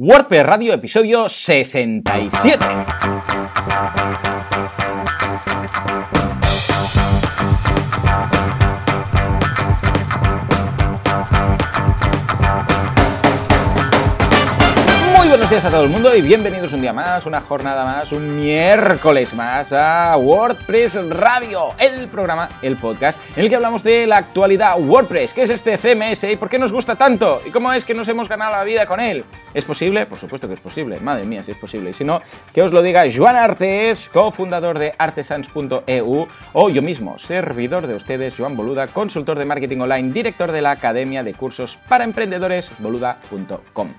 WordPress Radio, episodio 67. Días a todo el mundo y bienvenidos un día más, una jornada más, un miércoles más a WordPress Radio, el programa, el podcast en el que hablamos de la actualidad WordPress, qué es este CMS y por qué nos gusta tanto y cómo es que nos hemos ganado la vida con él. ¿Es posible? Por supuesto que es posible, madre mía, si es posible. Y si no, que os lo diga Joan Artes, cofundador de artesans.eu o yo mismo, servidor de ustedes, Joan Boluda, consultor de marketing online, director de la Academia de Cursos para Emprendedores, boluda.com.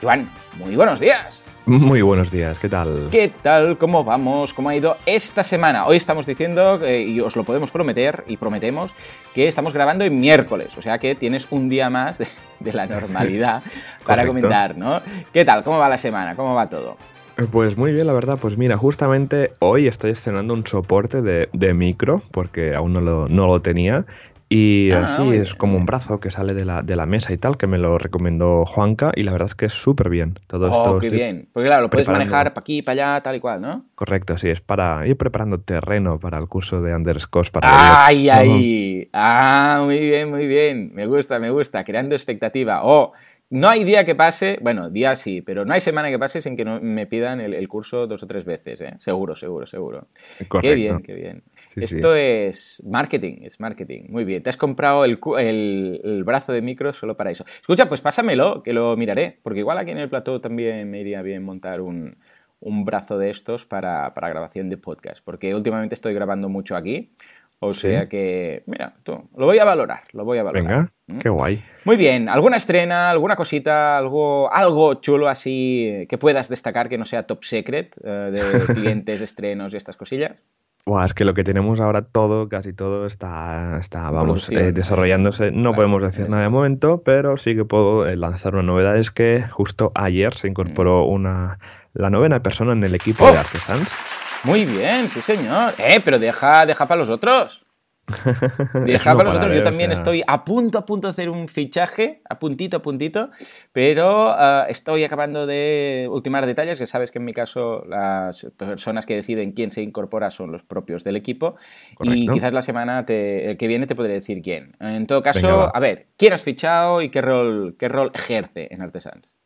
Joan, muy buenos días. Muy buenos días, ¿qué tal? ¿Qué tal? ¿Cómo vamos? ¿Cómo ha ido esta semana? Hoy estamos diciendo, eh, y os lo podemos prometer, y prometemos, que estamos grabando en miércoles, o sea que tienes un día más de, de la normalidad para comentar, ¿no? ¿Qué tal? ¿Cómo va la semana? ¿Cómo va todo? Pues muy bien, la verdad. Pues mira, justamente hoy estoy estrenando un soporte de, de micro, porque aún no lo, no lo tenía. Y Ah, así es como un brazo que sale de la, de la mesa y tal, que me lo recomendó Juanca, y la verdad es que es súper bien. Todo esto Oh, qué estoy- bien. Porque claro, lo puedes manejar para aquí, para allá, tal y cual, ¿no? Correcto, sí, es para ir preparando terreno para el curso de Underscores para ¡Ay, ay! Ah, muy bien, muy bien. Me gusta, me gusta. Creando expectativa. Oh, no hay día que pase, bueno, día sí, pero no hay semana que pase sin que no me pidan el, el curso dos o tres veces, ¿eh? Seguro, seguro, seguro. Qué Correcto. bien, qué bien. Sí, sí. Esto es marketing, es marketing. Muy bien. Te has comprado el, el- el brazo de micro solo para eso. Escucha, pues pásamelo, que lo miraré, porque igual aquí en el plató también me iría bien montar un, un brazo de estos para, para grabación de podcast, porque últimamente estoy grabando mucho aquí. O Sí. sea que, mira, tú, lo voy a valorar, lo voy a valorar. Venga, ¿Mm? qué guay. Muy bien, ¿alguna estrena, alguna cosita, algo, algo chulo así eh, que puedas destacar que no sea top secret eh, de clientes, estrenos y estas cosillas? Buah, es que lo que tenemos ahora todo, casi todo está, está vamos, eh, desarrollándose. No Claro, podemos decir nada de momento, pero sí que puedo eh, lanzar una novedad. Es que justo ayer se incorporó una, la novena persona en el equipo Mm. ¡Oh! de Artesans. Muy bien, sí señor. Eh, pero deja, deja para los otros. Deja no para los otros. pararé, Yo o también sea, estoy a punto, a punto de hacer un fichaje, a puntito, a puntito, pero ah, estoy acabando de ultimar detalles. Ya sabes que en mi caso las personas que deciden quién se incorpora son los propios del equipo y quizás la semana te- el que viene te podré decir quién. En todo caso, Venga, a ver, ¿quién has fichado y qué rol, qué rol ejerce en Artesans?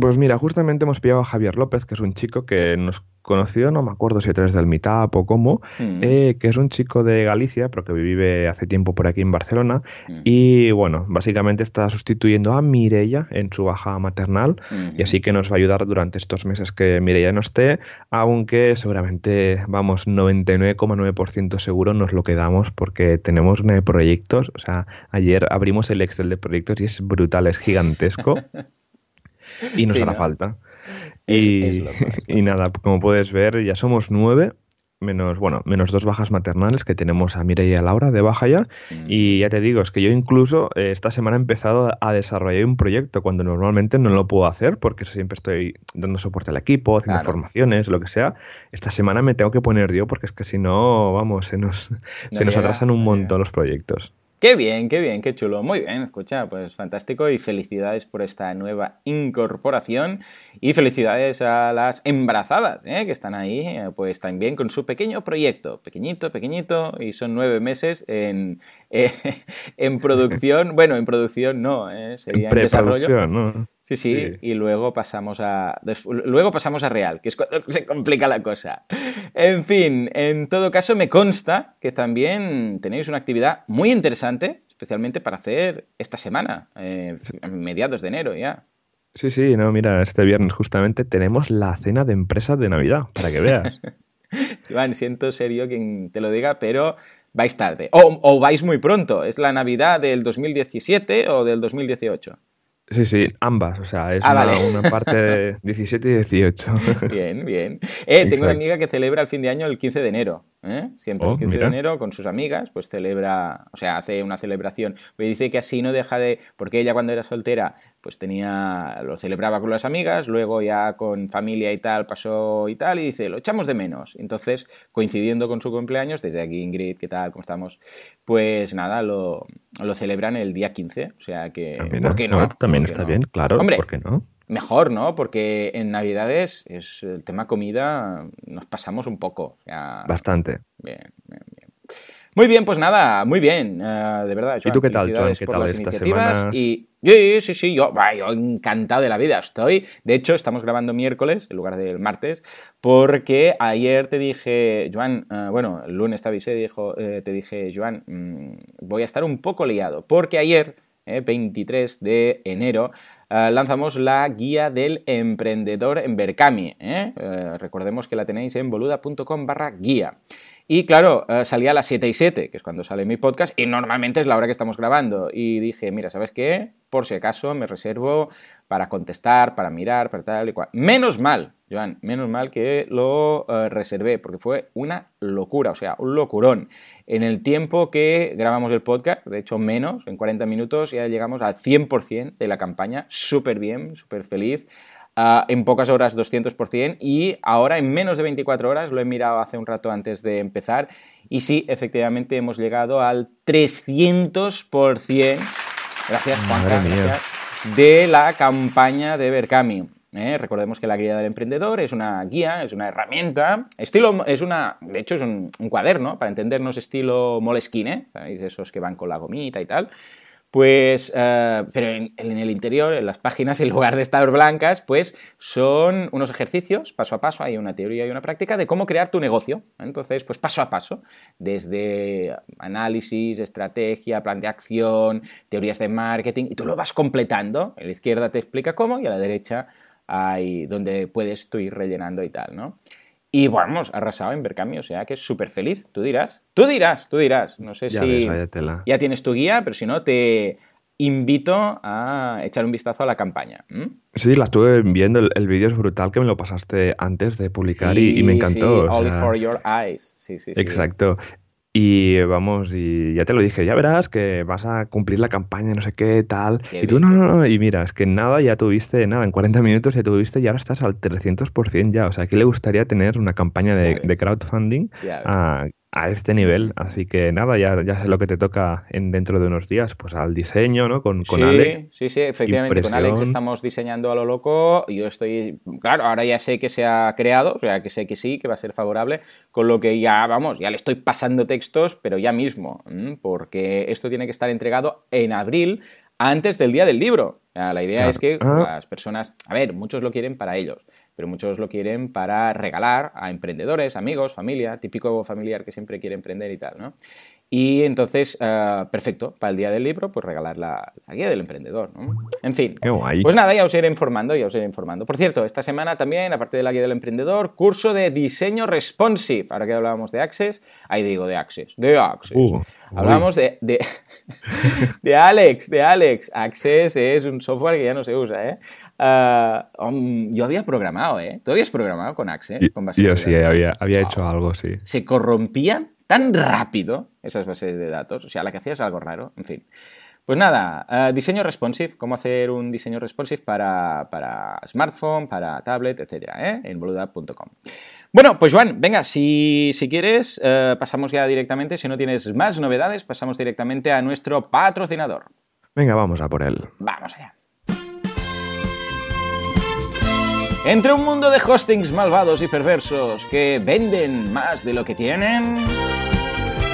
Pues mira, justamente hemos pillado a Javier López, que es un chico que nos conoció, no me acuerdo si a través del Meetup o cómo, Mm. eh, que es un chico de Galicia, pero que vive hace tiempo por aquí en Barcelona. Mm. Y bueno, básicamente está sustituyendo a Mireia en su baja maternal. Y así que nos va a ayudar durante estos meses que Mireia no esté, aunque seguramente, vamos, 99,9% seguro nos lo quedamos porque tenemos proyectos. O sea, ayer abrimos el Excel de proyectos y es brutal, es gigantesco. y nos Sí, hará ¿no? falta. Y, es es y nada, como puedes ver, ya somos nueve. Menos, bueno, menos dos bajas maternales que tenemos a Mireia y a Laura de baja ya. Y ya te digo, es que yo incluso eh, esta semana he empezado a desarrollar un proyecto cuando normalmente no lo puedo hacer porque siempre estoy dando soporte al equipo, haciendo Claro. formaciones, lo que sea. Esta semana me tengo que poner yo porque es que si no, vamos, se nos, No se nos atrasan un no montón los proyectos. Qué bien, qué bien, qué chulo. Muy bien, escucha, pues fantástico y felicidades por esta nueva incorporación y felicidades a las embarazadas, ¿eh? que están ahí, eh, pues también con su pequeño proyecto, pequeñito, pequeñito, y son nueve meses en, eh, en producción, bueno, en producción no, ¿eh? sería En en desarrollo. Sí, sí, Sí. y luego pasamos a luego pasamos a real, que es cuando se complica la cosa. En fin, en todo caso me consta que también tenéis una actividad muy interesante, especialmente para hacer esta semana, eh, mediados de enero ya. Sí, sí, no, mira, este viernes justamente tenemos la cena de empresa de Navidad, para que veas. Iván, siento serio quien te lo diga, pero vais tarde. O, o vais muy pronto. ¿Es la Navidad del 2017 o del 2018? Sí, sí, ambas, o sea, es Ah, una, vale. una parte de 17 y 18. Bien, bien. Eh, tengo una amiga que celebra el fin de año el 15 de enero. ¿Eh? Siempre Oh, el 15 mira. de enero con sus amigas, pues celebra, o sea, hace una celebración. Pues dice que así no deja de. Porque ella cuando era soltera, pues tenía. Lo celebraba con las amigas, luego ya con familia y tal pasó y tal, y dice, lo echamos de menos. Entonces, coincidiendo con su cumpleaños, desde aquí Ingrid, ¿qué tal? ¿Cómo estamos? Pues nada, lo, lo celebran el día 15. O sea que. Ah, ¿Por qué no? bueno, también ¿Por qué está no? bien, claro, Hombre, ¿por qué no? Mejor, ¿no? Porque en Navidades es el tema comida, nos pasamos un poco. Bastante. Bien, bien, bien. Muy bien, pues nada, muy bien, eh, de verdad. ¿Y tú qué tal, Joan? ¿Qué tal estas semanas? Y sí, sí, sí, yo, yo encantado de la vida estoy. De hecho, estamos grabando miércoles en lugar del martes, porque ayer te dije, Joan, eh, bueno, el lunes te avisé, dijo, eh, te dije, Joan, mm, voy a estar un poco liado, porque ayer, 23 de enero, lanzamos la guía del emprendedor en Berkami. recordemos que la tenéis en boluda.com barra guía. Y claro, eh, salía a las 7 y 7, que es cuando sale mi podcast, y normalmente es la hora que estamos grabando. Y dije, mira, ¿sabes qué? Por si acaso me reservo para contestar, para mirar, para tal y cual. Menos mal, Joan, menos mal que lo eh, reservé, porque fue una locura, o sea, un locurón. En el tiempo que grabamos el podcast, de hecho menos, en 40 minutos, ya llegamos al 100% de la campaña, súper bien, súper feliz. Ah, en pocas horas 200% y ahora en menos de 24 horas, lo he mirado hace un rato antes de empezar, y sí, efectivamente hemos llegado al 300%, gracias Juan de la campaña de Berkami. ¿Eh? recordemos que la guía del emprendedor es una guía, es una herramienta, estilo, es una, de hecho es un, cuaderno, para entendernos estilo Moleskine, ¿sabéis? Esos que van con la gomita y tal. Pues, eh, pero en, el interior, en las páginas, en lugar de estar blancas, pues son unos ejercicios, paso a paso, hay una teoría y una práctica de cómo crear tu negocio. Entonces, pues paso a paso, desde análisis, estrategia, plan de acción, teorías de marketing, y tú lo vas completando. A la izquierda te explica cómo y a la derecha hay donde puedes tú ir rellenando y tal, ¿no? Y vamos, arrasado en Berkami, o sea que es súper feliz. Tú dirás, tú dirás, tú dirás. No sé si ya tienes tu guía, pero si no, te invito a echar un vistazo a la campaña. Sí, la estuve viendo, el, vídeo es brutal que me lo pasaste antes de publicar y, me encantó. Sí, Only for your eyes. Sí, sí, Exacto. Y vamos, y ya te lo dije, ya verás que vas a cumplir la campaña, no sé qué, tal. y tú, no, no, no, y mira, es que nada, ya tuviste, nada, en 40 minutos ya tuviste y ahora estás al 300% ya. O sea, aquí le gustaría tener una campaña de, de crowdfunding a, a este nivel. Así que nada, ya, ya sé lo que te toca en, dentro de unos días, pues al diseño, ¿no? Con, con sí, Alex. Sí, sí, efectivamente, con Alex estamos diseñando a lo loco. Yo estoy, claro, ahora ya sé que se ha creado, o sea, que sé que sí, que va a ser favorable, con lo que ya, vamos, ya le estoy pasando textos, pero ya mismo, porque esto tiene que estar entregado en abril antes del día del libro. La idea es que ah. las personas, a ver, muchos lo quieren para ellos, pero muchos lo quieren para regalar a emprendedores, amigos, familia, típico familiar que siempre quiere emprender y tal, ¿no? Y entonces, eh, perfecto, para el día del libro, pues regalar la, guía del emprendedor, ¿no? En fin, pues nada, ya os iré informando, ya os iré informando. Por cierto, esta semana también, aparte de la guía del emprendedor, curso de diseño responsive. Ahora que hablábamos de Access, ahí digo de Access, de Access. Uh, Hablamos de, de, de, Alex, de Alex. Access es un software que ya no se usa, ¿eh? Ah, yo había programado, ¿eh? ¿Tú habías programado con Access? Con yo sí, había, había hecho algo, sí. Se corrompían tan rápido esas bases de datos, o sea, la que hacías algo raro, en fin. Pues nada, eh, diseño responsive, cómo hacer un diseño responsive para, para smartphone, para tablet, etcétera, ¿eh? en boluda.com. Bueno, pues Juan, venga, si, si quieres, eh, pasamos ya directamente, si no tienes más novedades, pasamos directamente a nuestro patrocinador. Venga, vamos a por él. Vamos allá. Entre un mundo de hostings malvados y perversos que venden más de lo que tienen...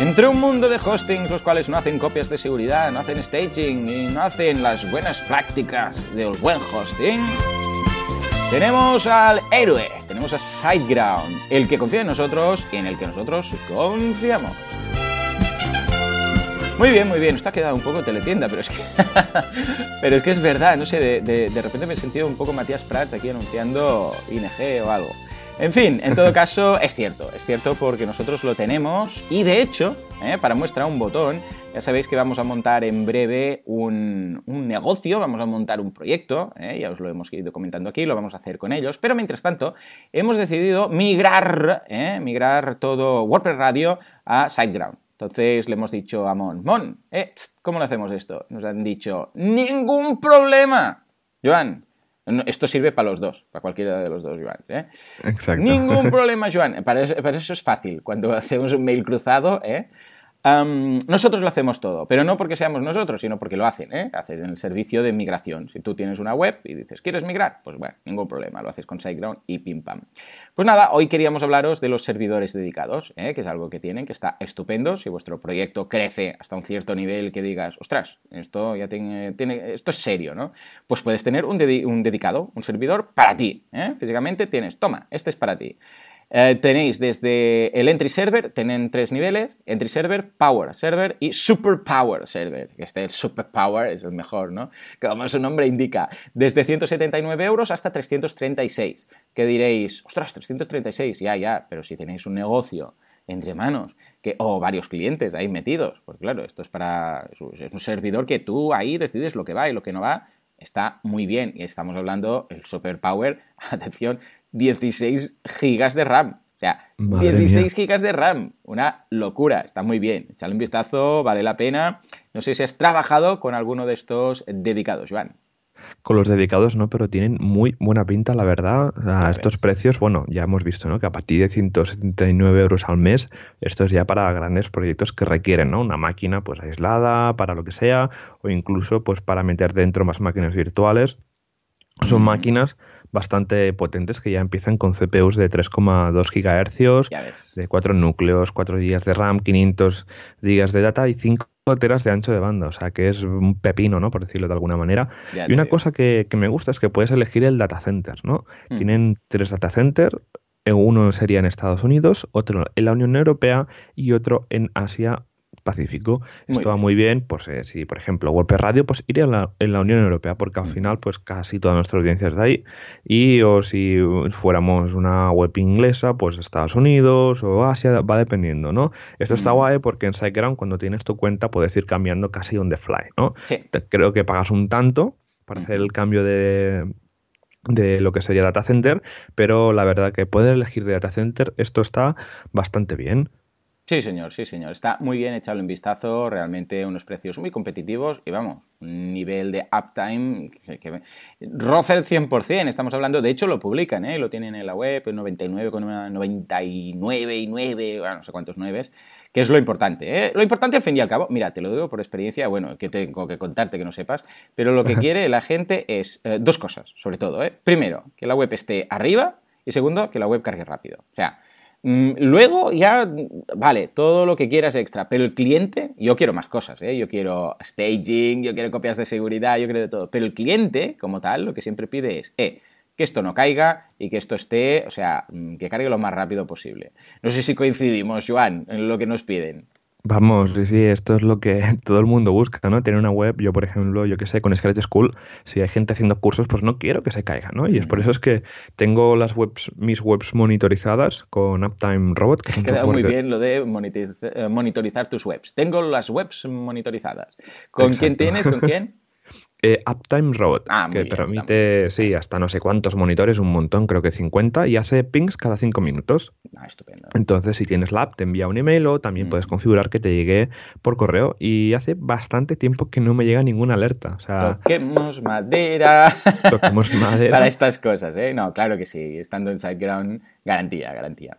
Entre un mundo de hostings los cuales no hacen copias de seguridad, no hacen staging y no hacen las buenas prácticas del buen hosting, tenemos al héroe, tenemos a SiteGround, el que confía en nosotros y en el que nosotros confiamos. Muy bien, muy bien. Esto ha quedado un poco teletienda, pero es que, pero es, que es verdad. No sé, de, de, repente me he sentido un poco Matías Prats aquí anunciando ING o algo. En fin, en todo caso, es cierto, es cierto porque nosotros lo tenemos y de hecho, eh, para muestra un botón, ya sabéis que vamos a montar en breve un, negocio, vamos a montar un proyecto, eh, ya os lo hemos ido comentando aquí, lo vamos a hacer con ellos, pero mientras tanto hemos decidido migrar, eh, migrar todo WordPress Radio a SiteGround. Entonces le hemos dicho a Mon, Mon, eh, ¿cómo lo hacemos esto? Nos han dicho, ningún problema. Joan, esto sirve para los dos, para cualquiera de los dos, Joan. ¿eh? Exacto. Ningún problema, Joan. Para eso, es fácil. Cuando hacemos un mail cruzado, ¿eh? Nosotros lo hacemos todo, pero no porque seamos nosotros, sino porque lo hacen, ¿eh? Haces en el servicio de migración. Si tú tienes una web y dices, ¿quieres migrar? Pues bueno, ningún problema, lo haces con SiteGround y pim pam. Pues nada, hoy queríamos hablaros de los servidores dedicados, ¿eh? que es algo que tienen, que está estupendo. Si vuestro proyecto crece hasta un cierto nivel que digas, ostras, esto ya tiene, esto es serio, ¿no? Pues puedes tener un, un dedicado, un servidor para ti. ¿eh? Físicamente tienes, toma, este es para ti. Eh, tenéis desde el Entry Server, tienen tres niveles, Entry Server, Power Server y Super Power Server. Este, el Super Power es el mejor, ¿no? Como su nombre indica, desde 179 euros hasta 336. Que diréis, ostras, 336, ya, ya, pero si tenéis un negocio entre manos que, o varios clientes ahí metidos, porque claro, esto es para, es un servidor que tú ahí decides lo que va y lo que no va, está muy bien. Y estamos hablando, el Super Power, atención, 16 gigas de RAM. O sea, 16 gigas de RAM. Una locura. Está muy bien. Echale un vistazo, vale la pena. No sé si has trabajado con alguno de estos dedicados, Joan. Con los dedicados no, pero tienen muy buena pinta, la verdad. A estos precios, bueno, ya hemos visto, ¿no? Que a partir de 179 euros al mes, esto es ya para grandes proyectos que requieren, ¿no? Una máquina, pues aislada, para lo que sea, o incluso, pues para meter dentro más máquinas virtuales. Son máquinas bastante potentes que ya empiezan con CPUs de 3,2 GHz, de 4 núcleos, 4 GB de RAM, 500 GB de data y 5 teras de ancho de banda, o sea que es un pepino, ¿no? Por decirlo de alguna manera. y una cosa que, me gusta es que puedes elegir el data center, ¿no? Mm. Tienen tres data centers, eh, uno sería en Estados Unidos, otro en la Unión Europea y otro en Asia Pacífico. Esto va muy bien, pues eh, si por ejemplo WordPress Radio, pues iría en la, en la Unión Europea, porque al final pues casi toda nuestra audiencia es de ahí. Y o si fuéramos una web inglesa, pues Estados Unidos o Asia, va dependiendo, ¿no? Esto está guay porque en SiteGround cuando tienes tu cuenta puedes ir cambiando casi on the fly, ¿no? creo que pagas un tanto para hacer el cambio de, de lo que sería data center, pero la verdad que puedes elegir de data center, esto está bastante bien. Sí, señor, sí, señor. Está muy bien echado en vistazo, realmente unos precios muy competitivos y vamos, un nivel de uptime que, roza el 100%. Estamos hablando, de hecho lo publican, ¿eh? lo tienen en la web, 99,99 y 9, bueno, no sé cuántos 9, que es lo importante. ¿eh? Lo importante al fin y al cabo, mira, te lo digo por experiencia, bueno, que tengo que contarte que no sepas, pero lo que quiere la gente es eh, dos cosas, sobre todo. ¿eh? Primero, que la web esté arriba y segundo, que la web cargue rápido. O sea, luego ya, vale, todo lo que quieras extra, pero el cliente, yo quiero más cosas, ¿eh? yo quiero staging, yo quiero copias de seguridad, yo quiero de todo, pero el cliente, como tal, lo que siempre pide es, eh, que esto no caiga y que esto esté, o sea, mm, que cargue lo más rápido posible. No sé si coincidimos, Joan, en lo que nos piden. Vamos, sí, sí, esto es lo que todo el mundo busca, ¿no? Tener una web, yo por ejemplo, yo que sé, con Scratch School, si hay gente haciendo cursos, pues no quiero que se caiga, ¿no? Y es por eso es que tengo las webs, mis webs monitorizadas con Uptime Robot. Que Queda muy bien lo de eh, monitorizar tus webs. Tengo las webs monitorizadas. ¿Con quién tienes? ¿Con quién? Eh, Uptime Robot, ah, que permite, sí, hasta no sé cuántos monitores, un montón, creo que 50, y hace pings cada 5 minutos. Ah, estupendo. Entonces, si tienes la app, te envía un email o también puedes configurar que te llegue por correo. Y hace bastante tiempo que no me llega ninguna alerta. O sea, toquemos madera. Toquemos madera. Para estas cosas, ¿eh? No, claro que sí. Estando en SiteGround, garantía, garantía.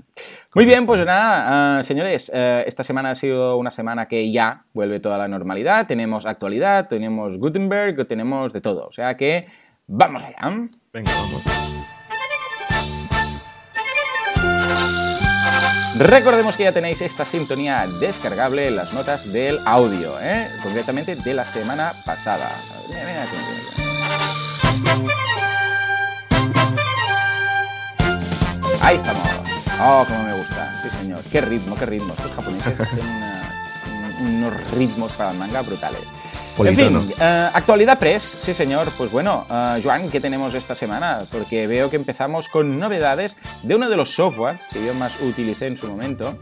Muy bien, pues nada, ah, señores, eh, esta semana ha sido una semana que ya vuelve toda la normalidad. Tenemos actualidad, tenemos Gutenberg, tenemos de todo. O sea que vamos allá. Venga, vamos. Recordemos que ya tenéis esta sintonía descargable en las notas del audio, ¿eh? concretamente de la semana pasada. Ahí estamos. Oh, como me gusta. Sí, señor. Qué ritmo, qué ritmo. Estos japoneses hacen unos ritmos para el manga brutales. En fin, eh, actualidad press, sí señor. Pues bueno, uh, Joan, ¿qué tenemos esta semana? Porque veo que empezamos con novedades de uno de los softwares que yo más utilicé en su momento,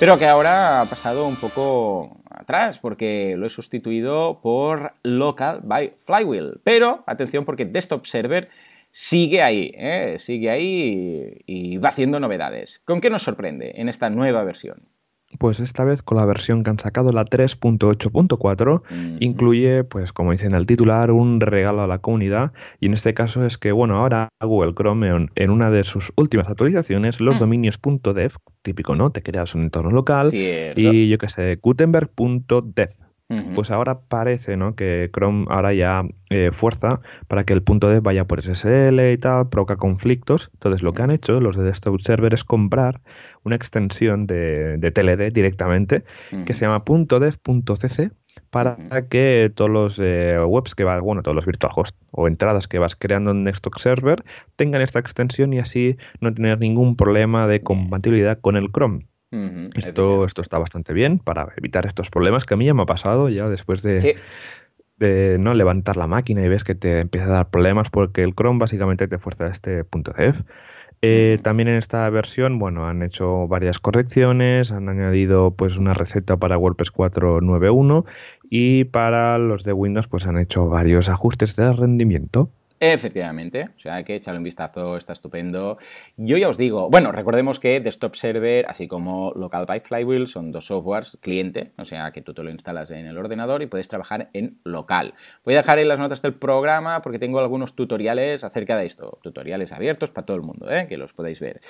pero que ahora ha pasado un poco atrás porque lo he sustituido por Local by Flywheel. Pero, atención, porque Desktop Server sigue ahí, ¿eh? sigue ahí y va haciendo novedades. ¿Con qué nos sorprende en esta nueva versión? pues esta vez con la versión que han sacado, la 3.8.4, incluye, pues como dice en el titular, un regalo a la comunidad. Y en este caso es que, bueno, ahora Google Chrome en, una de sus últimas actualizaciones, los mm. dominios .dev, típico, ¿no? Te creas un entorno local y yo que sé, gutenberg.dev pues ahora parece ¿no? que Chrome ahora ya eh, fuerza para que el punto de vaya por SSL y tal, provoca conflictos. Entonces lo que han hecho los de Desktop Server es comprar una extensión de, TLD directamente que se llama .dev.cc para que todos los eh, webs que van, bueno, todos los virtual hosts o entradas que vas creando en Desktop Server tengan esta extensión y así no tener ningún problema de compatibilidad con el Chrome esto, esto está bastante bien para evitar estos problemas que a mí ya me ha pasado ya después de, de no levantar la máquina y ves que te empieza a dar problemas porque el Chrome básicamente te fuerza a este punto de eh, también en esta versión, bueno, han hecho varias correcciones, han añadido pues una receta para WordPress 4.9.1 y para los de Windows pues han hecho varios ajustes de rendimiento. Efectivamente, o sea, que echarle un vistazo, está estupendo. Yo ya os digo, bueno, recordemos que Desktop Server, así como Local by Flywheel, son dos softwares cliente, o sea, que tú te lo instalas en el ordenador y puedes trabajar en local. Voy a dejar en las notas del programa porque tengo algunos tutoriales acerca de esto, tutoriales abiertos para todo el mundo, ¿eh? que los podéis ver.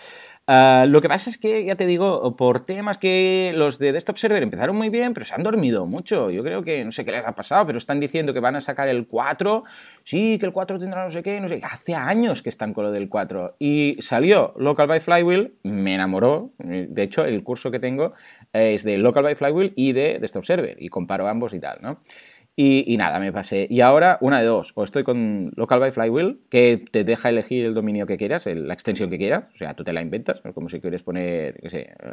Ah, lo que pasa es que, ya te digo, por temas que los de Desktop Server empezaron muy bien, pero se han dormido mucho. Yo creo que, no sé qué les ha pasado, pero están diciendo que van a sacar el 4. Sí, que el 4 tendrá no sé qué, no sé Hace años que están con lo del 4. Y salió Local by Flywheel, me enamoró. De hecho, el curso que tengo es de Local by Flywheel y de Desktop Server. Y comparo ambos y tal, ¿no? Y, nada, me pasé. Y ahora, una de dos. O estoy con Local by Flywheel, que te deja elegir el dominio que quieras, la extensión que quieras. O sea, tú te la inventas, como si quieres poner,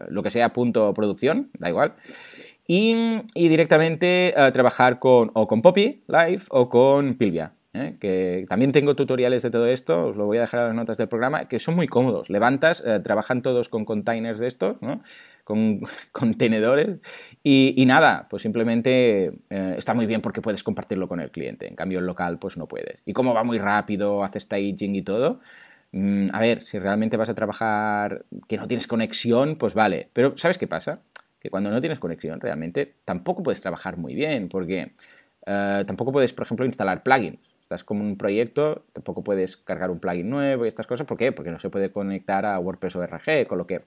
lo que sea, punto producción, da igual. Y, directamente eh, trabajar con, o con Poppy Live o con Pilvia. ¿Eh? que también tengo tutoriales de todo esto, os lo voy a dejar en las notas del programa, que son muy cómodos. Levantas, eh, trabajan todos con containers de estos, ¿no? con contenedores y, nada, pues simplemente eh, está muy bien porque puedes compartirlo con el cliente. En cambio, el local, pues no puedes. Y como va muy rápido, hace staging y todo, mm, a ver, si realmente vas a trabajar que no tienes conexión, pues vale. Pero ¿sabes qué pasa? Que cuando no tienes conexión, realmente tampoco puedes trabajar muy bien porque tampoco puedes, por ejemplo, instalar plugins estás como un proyecto, tampoco puedes cargar un plugin nuevo y estas cosas. ¿Por qué? Porque no se puede conectar a WordPress ORG, con lo que...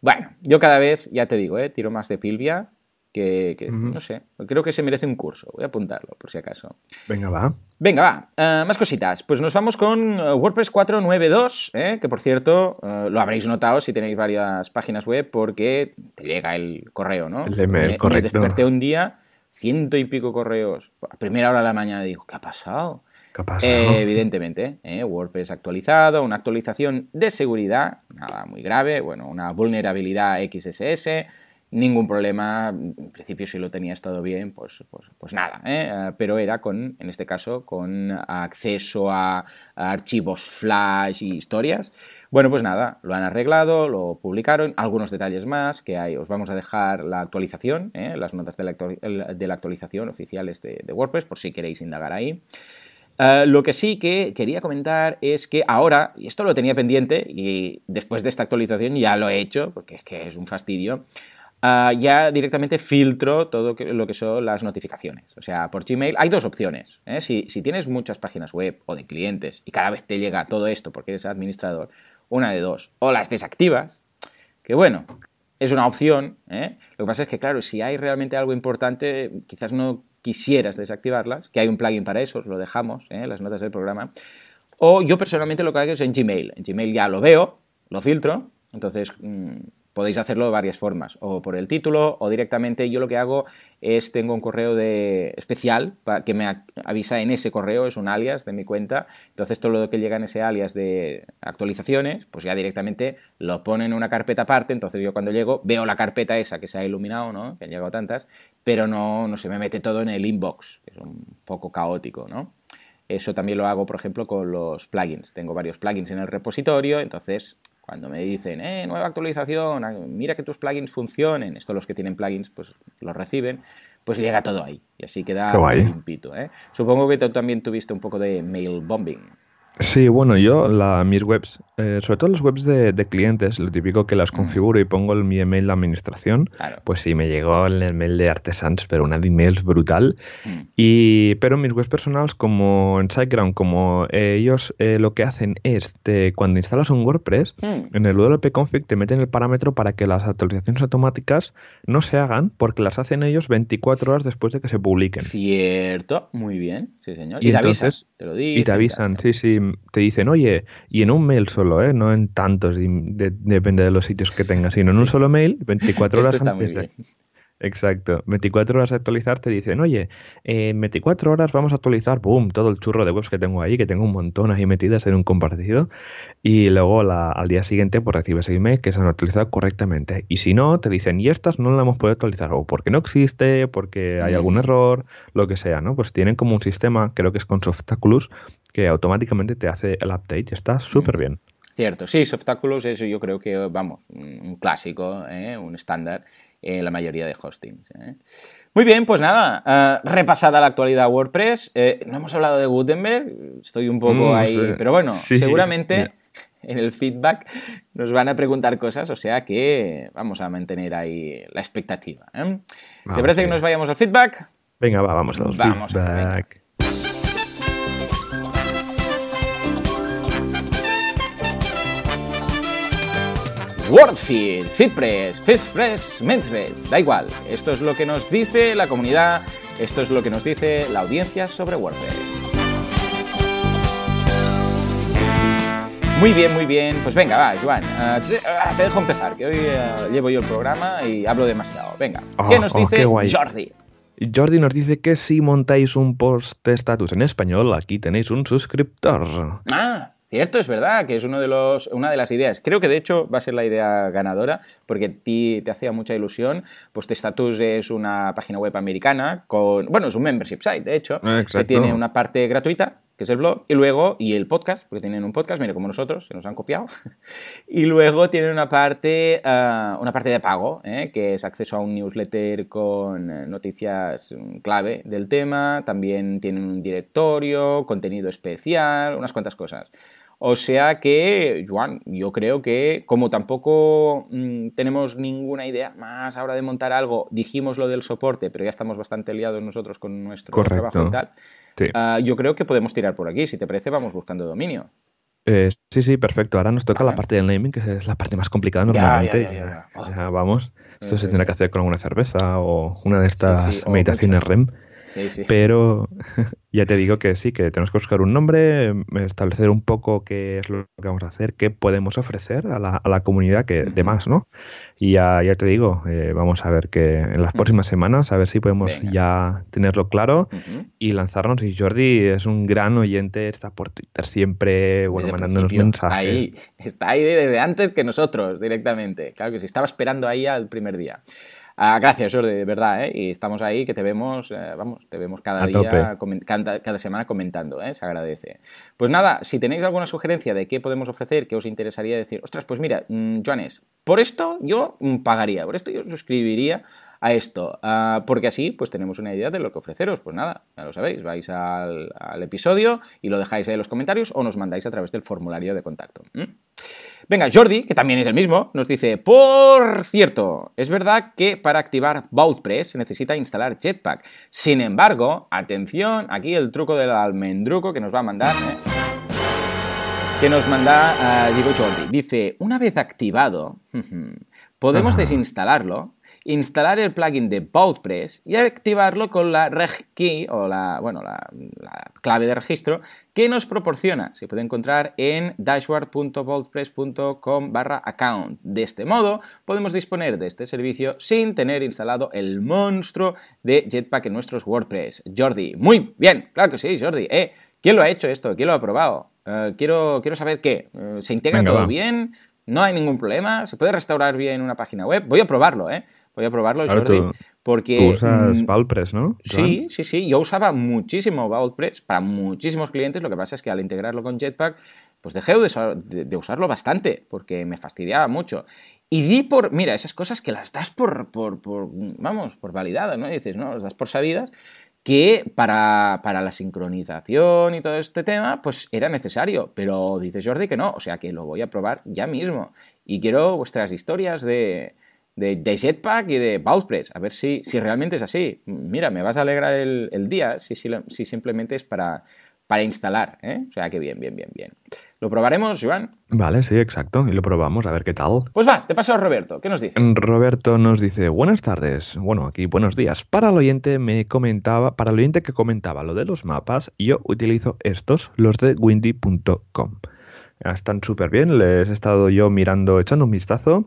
Bueno, yo cada vez, ya te digo, ¿eh? tiro más de Pilvia, que, no sé, creo que se merece un curso. Voy a apuntarlo, por si acaso. Venga, va. Venga, va. Eh, más cositas. Pues nos vamos con eh, WordPress 4.9.2, ¿eh? que por cierto, lo habréis notado si tenéis varias páginas web, porque te llega el correo, ¿no? El email, correcto. Me desperté un día ciento y pico correos. A primera hora de la mañana digo, ¿qué ha pasado? ¿Qué ha pasado? Eh, evidentemente, eh, WordPress actualizado, una actualización de seguridad, nada muy grave, bueno, una vulnerabilidad XSS, ningún problema, en principio si lo tenías todo bien, pues, pues, pues nada, ¿eh? pero era con, en este caso, con acceso a, archivos flash y historias. Bueno, pues nada, lo han arreglado, lo publicaron, algunos detalles más que hay, os vamos a dejar la actualización, ¿eh? las notas de la, actualización oficiales de, WordPress, por si queréis indagar ahí. Eh, lo que sí que quería comentar es que ahora, y esto lo tenía pendiente, y después de esta actualización ya lo he hecho, porque es que es un fastidio, Ah, ya directamente filtro todo lo que son las notificaciones. O sea, por Gmail hay dos opciones. ¿eh? Si, tienes muchas páginas web o de clientes y cada vez te llega todo esto porque eres administrador, una de dos. O las desactivas, que bueno, es una opción. ¿eh? Lo que pasa es que, claro, si hay realmente algo importante, quizás no quisieras desactivarlas, que hay un plugin para eso, lo dejamos, ¿eh? las notas del programa. O yo personalmente lo que hago es en Gmail. En Gmail ya lo veo, lo filtro, entonces... Mm, Podéis hacerlo de varias formas, o por el título, o directamente yo lo que hago es tengo un correo de especial que me avisa en ese correo, es un alias de mi cuenta, entonces todo lo que llega en ese alias de actualizaciones, pues ya directamente lo pone en una carpeta aparte, entonces yo cuando llego veo la carpeta esa que se ha iluminado, ¿no? que han llegado tantas, pero no, no se me mete todo en el inbox, que es un poco caótico, ¿no? Eso también lo hago, por ejemplo, con los plugins. Tengo varios plugins en el repositorio, entonces cuando me dicen, eh, nueva actualización, ah, mira que tus plugins funcionen, esto los que tienen plugins pues los reciben, pues llega todo ahí. Y así queda limpito. ¿eh? Supongo que tú también tuviste un poco de mail bombing. Sí, bueno, yo la, mis webs, eh, sobre todo las webs de, clientes, lo típico que las mm. configuro y pongo mi email de administración, pues sí, me llegó el email de Artesans, pero una de emails brutal. Mm. Y, pero mis webs personales, como en SiteGround, como eh, ellos eh, lo que hacen es, cuando instalas un WordPress, mm. en el WP config te meten el parámetro para que las actualizaciones automáticas no se hagan, porque las hacen ellos 24 horas después de que se publiquen. Cierto, muy bien, sí señor. Y, te avisan, te lo Y te avisan, sí, sí te dicen, oye, y en un mail solo, ¿eh? no en tantos, depende de los sitios que tengas, sino en un solo mail, 24 horas antes de... Exacto. 24 horas a actualizar te dicen, oye, en 24 horas vamos a actualizar, boom, todo el churro de webs que tengo ahí, que tengo un montón ahí metidas en un compartido. Y luego al día siguiente pues recibes el email que se han actualizado correctamente. Y si no, te dicen, y estas no las hemos podido actualizar, o porque no existe, porque hay algún error, lo que sea, ¿no? Pues tienen como un sistema, creo que es con Softaculous, que automáticamente te hace el update y está súper bien. Cierto, sí, Softaculous, eso yo creo que, vamos, un clásico, ¿eh? un estándar en la mayoría de hostings. ¿eh? Muy bien, pues nada, eh, repasada la actualidad WordPress. no hemos hablado de Gutenberg, estoy un poco mm, ahí, pero bueno, seguramente en el feedback nos van a preguntar cosas, o sea que vamos a mantener ahí la expectativa. ¿Te parece que nos vayamos al feedback? Venga, va, vamos a los vamos feedback. WordFeed, FeedPress, FishPress, MenSpress, da igual. Esto es lo que nos dice la comunidad, esto es lo que nos dice la audiencia sobre WordPress. Muy bien, muy bien. Pues venga, va, Joan. Ah, ah, te, dejo empezar, que hoy ah, llevo yo el programa y hablo demasiado. Venga, ¿qué nos oh, dice Jordi? Jordi nos dice que si montáis un post de status en español, aquí tenéis un suscriptor. Ah, Cierto, es verdad, que es uno de los, una de las ideas. Creo que de hecho va a ser la idea ganadora, porque ti te hacía mucha ilusión. Pues Status es una página web americana con. Bueno, es un membership site, de hecho, que tiene una parte gratuita que es el blog, y luego, y el podcast, porque tienen un podcast, mire, como nosotros, se nos han copiado, y luego tienen una parte, ah, una parte de pago, ¿eh? que es acceso a un newsletter con eh, noticias clave del tema, también tienen un directorio, contenido especial, unas cuantas cosas. O sea que, Juan, yo creo que como tampoco mm, tenemos ninguna idea más ahora de montar algo, dijimos lo del soporte, pero ya estamos bastante liados nosotros con nuestro trabajo y tal, ah, yo creo que podemos tirar por aquí. Si te parece, vamos buscando dominio. Eh, sí, sí, perfecto. Ahora nos toca la parte del naming, que es la parte más complicada normalmente. Ya, vamos. Esto se tendrá que hacer con alguna cerveza o una de estas meditaciones REM. Pero ya te digo que sí, que tenemos que buscar un nombre, establecer un poco qué es lo que vamos a hacer, qué podemos ofrecer a la, a la comunidad, que de más, ¿no? Y ya, ya te digo, eh, vamos a ver que en las próximas semanas, a ver si podemos ya tenerlo claro y lanzarnos. Y Jordi es un gran oyente, está por Twitter siempre, bueno, mandándonos mensajes. Ahí, está ahí desde antes que nosotros, directamente. Claro que sí, estaba esperando ahí al primer día. Ah, gracias, Jordi, de verdad, ¿eh? Y estamos ahí, que te vemos, eh, vamos, te vemos cada día, cada, semana comentando, ¿eh? Se agradece. Pues nada, si tenéis alguna sugerencia de qué podemos ofrecer, que os interesaría decir, ostras, pues mira, mm, Joanes, por esto yo mm, pagaría, por esto yo suscribiría a esto, ah, porque así pues tenemos una idea de lo que ofreceros. Pues nada, ya lo sabéis, vais al, episodio y lo dejáis ahí en los comentarios o nos mandáis a través del formulario de contacto. Venga, Jordi, que también es el mismo, nos dice, por cierto, es verdad que para activar BautPress se necesita instalar Jetpack. Sin embargo, atención, aquí el truco del almendruco que nos va a mandar, ¿eh? que nos manda, uh, digo Jordi, dice, una vez activado, podemos desinstalarlo instalar el plugin de BautPress y activarlo con la reg key o la, bueno, la, clave de registro que nos proporciona. Se puede encontrar en dashboard.vaultpress.com barra account. De este modo, podemos disponer de este servicio sin tener instalado el monstruo de Jetpack en nuestros WordPress. Jordi, muy bien, claro que sí, Jordi. ¿eh? ¿Quién lo ha hecho esto? ¿Quién lo ha probado? Eh, quiero, quiero saber qué. Eh, ¿Se integra todo bien? ¿No hay ningún problema? ¿Se puede restaurar bien una página web? Voy a probarlo, ¿eh? Voy a probarlo, Jordi. porque, tú usas mm, ¿no? Sí, sí, sí. Yo usaba muchísimo Valpress para muchísimos clientes. Lo que pasa es que al integrarlo con Jetpack, pues dejé de, usarlo bastante porque me fastidiaba mucho. Y di por, mira, esas cosas que las das por, por, por vamos, por validadas, ¿no? dices, no, las das por sabidas. que para, para, la sincronización y todo este tema, pues era necesario. Pero dice Jordi que no, o sea que lo voy a probar ya mismo. Y quiero vuestras historias de, de, Jetpack y de Bouncepress, a ver si, si realmente es así. Mira, me vas a alegrar el, el día si, si, si simplemente es para para instalar, ¿eh? O sea que bien, bien, bien, bien. ¿Lo probaremos, Joan? Vale, sí, exacto. Y lo probamos, a ver qué tal. Pues va, te paso a Roberto. ¿Qué nos dice? Roberto nos dice, buenas tardes. Bueno, aquí buenos días. Para el oyente me comentaba, para el oyente que comentaba lo de los mapas, yo utilizo estos, los de windy.com. Están súper bien, les he estado yo mirando, echando un vistazo.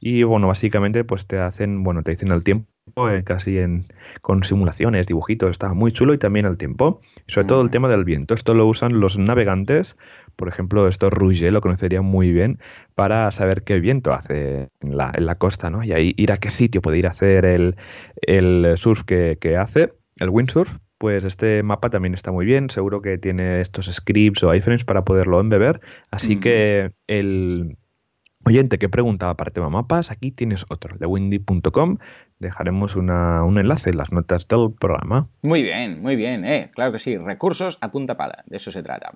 Y bueno, básicamente pues te hacen, bueno, te dicen el tiempo eh, casi en, con simulaciones, dibujitos, está muy chulo y también el tiempo. Sobre todo el tema del viento. Esto lo usan los navegantes, por ejemplo, esto Rouget lo conocería muy bien para saber qué viento hace en la, en la costa, ¿no? Y ahí ir a qué sitio puede ir a hacer el, el surf que, que hace, el windsurf, pues este mapa también está muy bien. Seguro que tiene estos scripts o iframes para poderlo embeber. Así mm. que el oyente que preguntaba para tema mapas, aquí tienes otro, de windy.com. Dejaremos una, un enlace en las notas del programa. Muy bien, muy bien, eh, claro que sí. Recursos a punta pala, de eso se trata.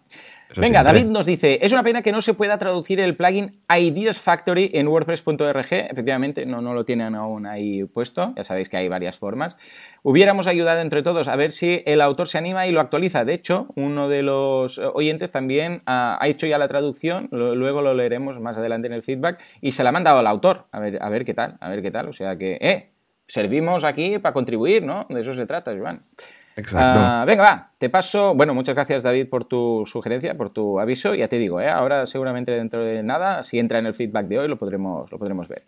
Venga, David nos dice, es una pena que no se pueda traducir el plugin Ideas Factory en WordPress.org. Efectivamente, no, no lo tienen aún ahí puesto. Ya sabéis que hay varias formas. Hubiéramos ayudado entre todos a ver si el autor se anima y lo actualiza. De hecho, uno de los oyentes también ha, hecho ya la traducción. luego lo leeremos más adelante en el feedback. Y se la ha mandado al autor. A ver, a ver qué tal, a ver qué tal. O sea que, eh, servimos aquí para contribuir, ¿no? De eso se trata, Joan. Exacto. Ah, venga, va, te paso. Bueno, muchas gracias, David, por tu sugerencia, por tu aviso. Ya te digo, ¿eh? ahora seguramente dentro de nada, si entra en el feedback de hoy, lo podremos, lo podremos ver.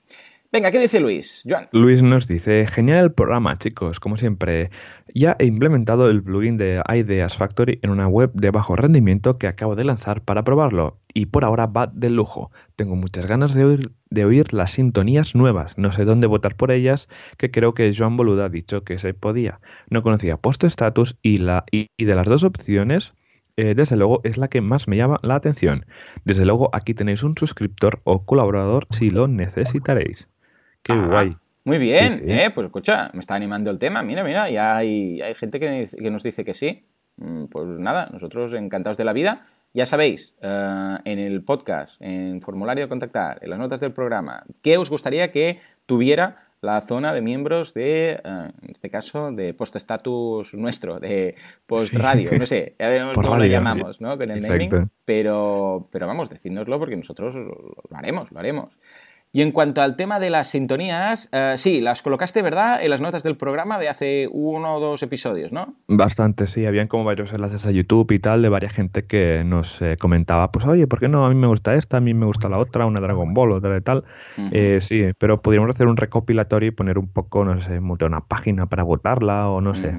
Venga, ¿qué dice Luis? Joan. Luis nos dice, genial el programa, chicos, como siempre. Ya he implementado el plugin de Ideas Factory en una web de bajo rendimiento que acabo de lanzar para probarlo. Y por ahora va de lujo. Tengo muchas ganas de oír, las sintonías nuevas. No sé dónde votar por ellas, que creo que Joan Boluda ha dicho que se podía. No conocía Post Status y, la, y, de las dos opciones eh, desde luego es la que más me llama la atención. Desde luego aquí tenéis un suscriptor o colaborador si lo necesitaréis. Qué ah, guay. Muy bien, Eh, pues escucha, me está animando el tema. Mira, mira, ya hay, hay gente que, que, nos dice que sí. Mm, pues nada, nosotros encantados de la vida. Ya sabéis, eh, en el podcast, en formulario de contactar, en las notas del programa, qué os gustaría que tuviera la zona de miembros de, eh, en este caso, de post-status nuestro, de post-radio, no sé, ya veremos cómo lo llamamos, ¿no? Con el naming, pero, pero vamos, decídnoslo porque nosotros lo haremos, lo haremos. Y en cuanto al tema de las sintonías, eh, sí, las colocaste, ¿verdad?, en las notas del programa de hace uno o dos episodios, ¿no? Bastante, sí. Habían como varios enlaces a YouTube y tal de varias gente que nos eh, comentaba, pues oye, ¿por qué no? A mí me gusta esta, a mí me gusta la otra, una Dragon Ball, otra y tal. Eh, sí, pero podríamos hacer un recopilatorio y poner un poco, no sé, una página para votarla o no sé.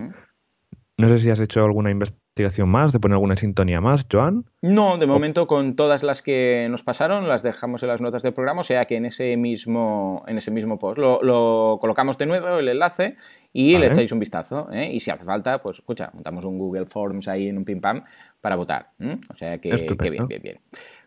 No sé si has hecho alguna investigación más, de poner alguna sintonía más, Joan. No, de momento con todas las que nos pasaron las dejamos en las notas del programa, o sea que en ese mismo, en ese mismo post lo, colocamos de nuevo, el enlace, y le echáis un vistazo. ¿eh? Y si hace falta, pues escucha, montamos un Google Forms ahí en un pim pam para votar. O sea que, que bien, bien, bien.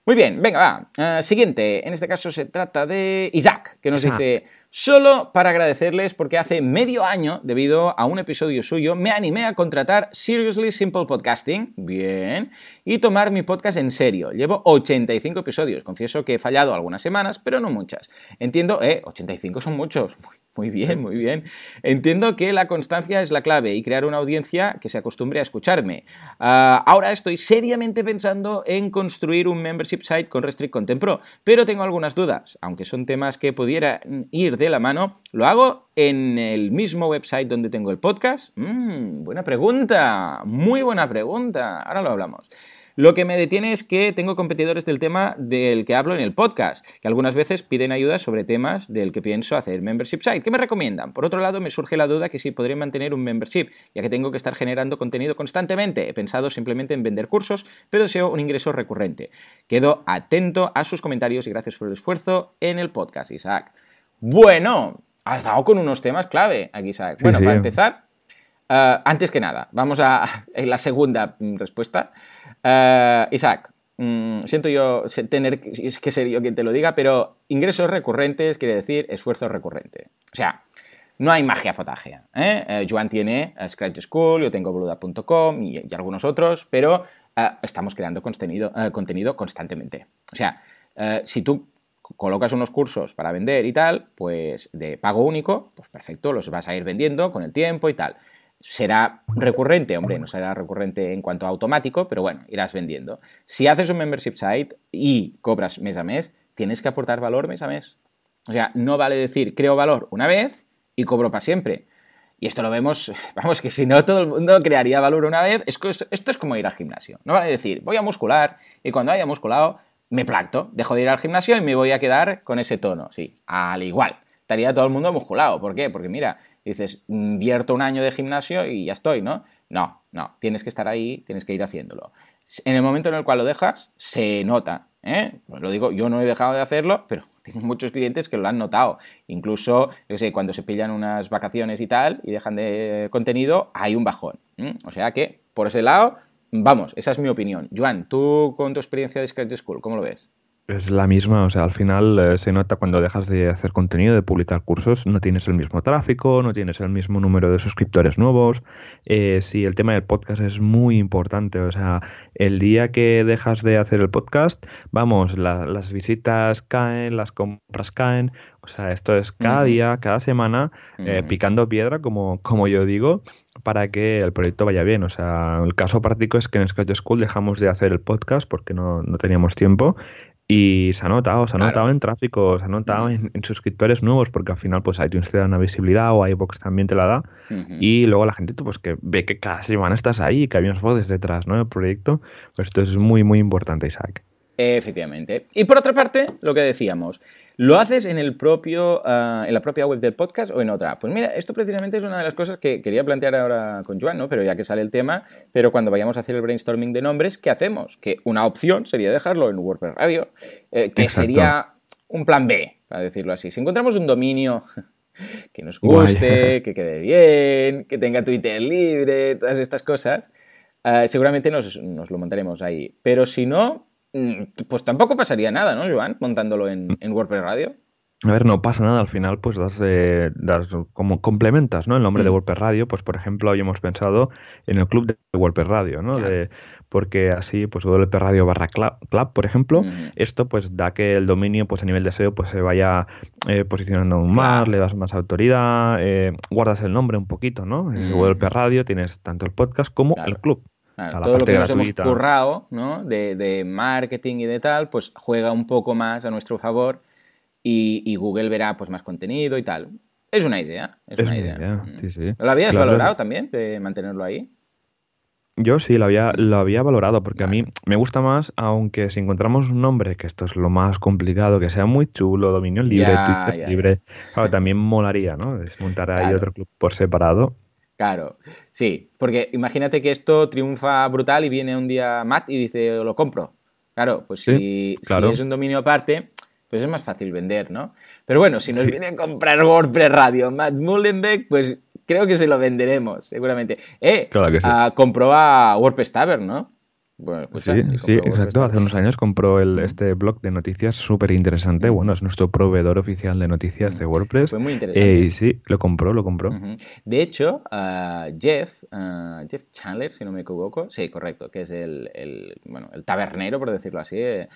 Muy bien, venga, va. Eh, siguiente, en este caso se trata de Isaac, que nos dice, solo para agradecerles porque hace medio año, debido a un episodio suyo, me animé a contratar Seriously Simple Podcasting, bien, y tomar mi podcast en serio. Llevo 85 episodios, confieso que he fallado algunas semanas, pero no muchas. Entiendo, eh, 85 son muchos, muy bien, muy bien. Entiendo que la constancia es la clave y crear una audiencia que se acostumbre a escucharme. Ah, ahora estoy seriamente pensando en construir un membership site con Restrict Content Pro, pero tengo algunas dudas. Aunque son temas que pudiera ir de la mano, lo hago en el mismo website donde tengo el podcast. Mm, buena pregunta, muy buena pregunta. Ahora lo hablamos. Lo que me detiene es que tengo competidores del tema del que hablo en el podcast, que algunas veces piden ayuda sobre temas del que pienso hacer membership site. ¿Qué me recomiendan? Por otro lado, me surge la duda que si podría mantener un membership, ya que tengo que estar generando contenido constantemente. He pensado simplemente en vender cursos, pero deseo un ingreso recurrente. Quedo atento a sus comentarios y gracias por el esfuerzo en el podcast, Isaac. Bueno, has dado con unos temas clave aquí, Isaac. Bueno, para empezar, eh, antes que nada, vamos a la segunda mm, respuesta. Uh, Isaac, mm, siento yo tener que ser yo quien te lo diga, pero ingresos recurrentes quiere decir esfuerzo recurrente. O sea, no hay magia potagia. ¿eh? Eh, Joan tiene Scratch School, yo tengo bluda.com y, y, algunos otros, pero estamos creando contenido, contenido constantemente. O sea, si tú colocas unos cursos para vender y tal, pues de pago único, pues perfecto, los vas a ir vendiendo con el tiempo y tal. Será recurrente, hombre, no será recurrente en cuanto a automático, pero bueno, irás vendiendo. Si haces un membership site y cobras mes a mes, tienes que aportar valor mes a mes. O sea, no vale decir creo valor una vez y cobro para siempre. Y esto lo vemos, vamos, que si no todo el mundo crearía valor una vez, esto es como ir al gimnasio. No vale decir voy a muscular y cuando haya musculado me planto, dejo de ir al gimnasio y me voy a quedar con ese tono. Sí, al igual. Estaría todo el mundo musculado. ¿Por qué? Porque mira, dices, invierto un año de gimnasio y ya estoy, ¿no? No, no, tienes que estar ahí, tienes que ir haciéndolo. En el momento en el cual lo dejas, se nota. ¿eh? Pues lo digo, yo no he dejado de hacerlo, pero tengo muchos clientes que lo han notado. Incluso, yo sé, cuando se pillan unas vacaciones y tal y dejan de contenido, hay un bajón. O sea que, por ese lado, Vamos, esa es mi opinión. Joan, tú con tu experiencia de Scratch School, ¿cómo lo ves? Es la misma, o sea, al final eh, se nota cuando dejas de hacer contenido, de publicar cursos, no tienes el mismo tráfico, no tienes el mismo número de suscriptores nuevos. Eh, sí, el tema del podcast es muy importante, o sea, el día que dejas de hacer el podcast, vamos, las visitas caen, las compras caen, o sea, esto es cada día, cada semana, eh, picando piedra, como, como yo digo, para que el proyecto vaya bien. O sea, el caso práctico es que en Scratch School dejamos de hacer el podcast porque no, no teníamos tiempo y se ha notado, se ha notado en tráfico, se ha notado en, suscriptores nuevos, porque al final pues iTunes te da una visibilidad o iBox también te la da. Y luego la gente pues que ve que cada semana estás ahí, que hay unas voces detrás, ¿no? El proyecto. Pues esto es muy, muy importante, Isaac. Efectivamente. Y por otra parte, lo que decíamos, ¿lo haces en, el propio, ah, en la propia web del podcast o en otra? Pues mira, esto precisamente es una de las cosas que quería plantear ahora con Joan, ¿no? Pero ya que sale el tema, pero cuando vayamos a hacer el brainstorming de nombres, ¿qué hacemos? Que una opción sería dejarlo en WordPress Radio, eh, que sería un plan B, para decirlo así. Si encontramos un dominio que nos guste, que quede bien, que tenga Twitter libre, todas estas cosas, ah, seguramente nos, nos lo montaremos ahí. Pero si no, pues tampoco pasaría nada, ¿no, Joan? Montándolo en, WordPress Radio. A ver, no pasa nada, al final pues das, eh, das como complementas, ¿no? El nombre de mm. WordPress Radio, pues por ejemplo habíamos pensado en el club de WordPress Radio, ¿no? De, porque así pues WP Radio barra club, por ejemplo, mm. esto pues da que el dominio pues a nivel de SEO pues se vaya eh, posicionando aún más, le das más autoridad, eh, guardas el nombre un poquito, ¿no? En Radio tienes tanto el podcast como el club todo lo que nos hemos currado ¿no? de, marketing y de tal, pues juega un poco más a nuestro favor y, Google verá pues más contenido y tal. Es una idea. Es, una, idea. Mm. ¿Lo habías valorado también de mantenerlo ahí? Yo sí lo había, lo había valorado porque a mí me gusta más, aunque si encontramos un nombre, que esto es lo más complicado, que sea muy chulo, dominio libre, Twitter libre, también molaría, ¿no? Desmontar ahí otro club por separado Claro, sí, porque imagínate que esto triunfa brutal y viene un día Matt y dice, lo compro. Claro, pues si, es un dominio aparte, pues es más fácil vender, ¿no? Pero bueno, si nos viene a comprar WordPress Radio Matt Mullenbeck, pues creo que se lo venderemos, seguramente. Eh, claro que sí. compró a WordPress Tavern, ¿no? Sí, sí exacto. Hace unos años compró el, este blog de noticias súper interesante. Bueno, es nuestro proveedor oficial de noticias de WordPress. Fue muy interesante. Eh, sí, lo compró, lo compró. De hecho, Jeff, Jeff Chandler, si no me equivoco, sí, correcto, que es el, bueno, el tabernero, por decirlo así, eh,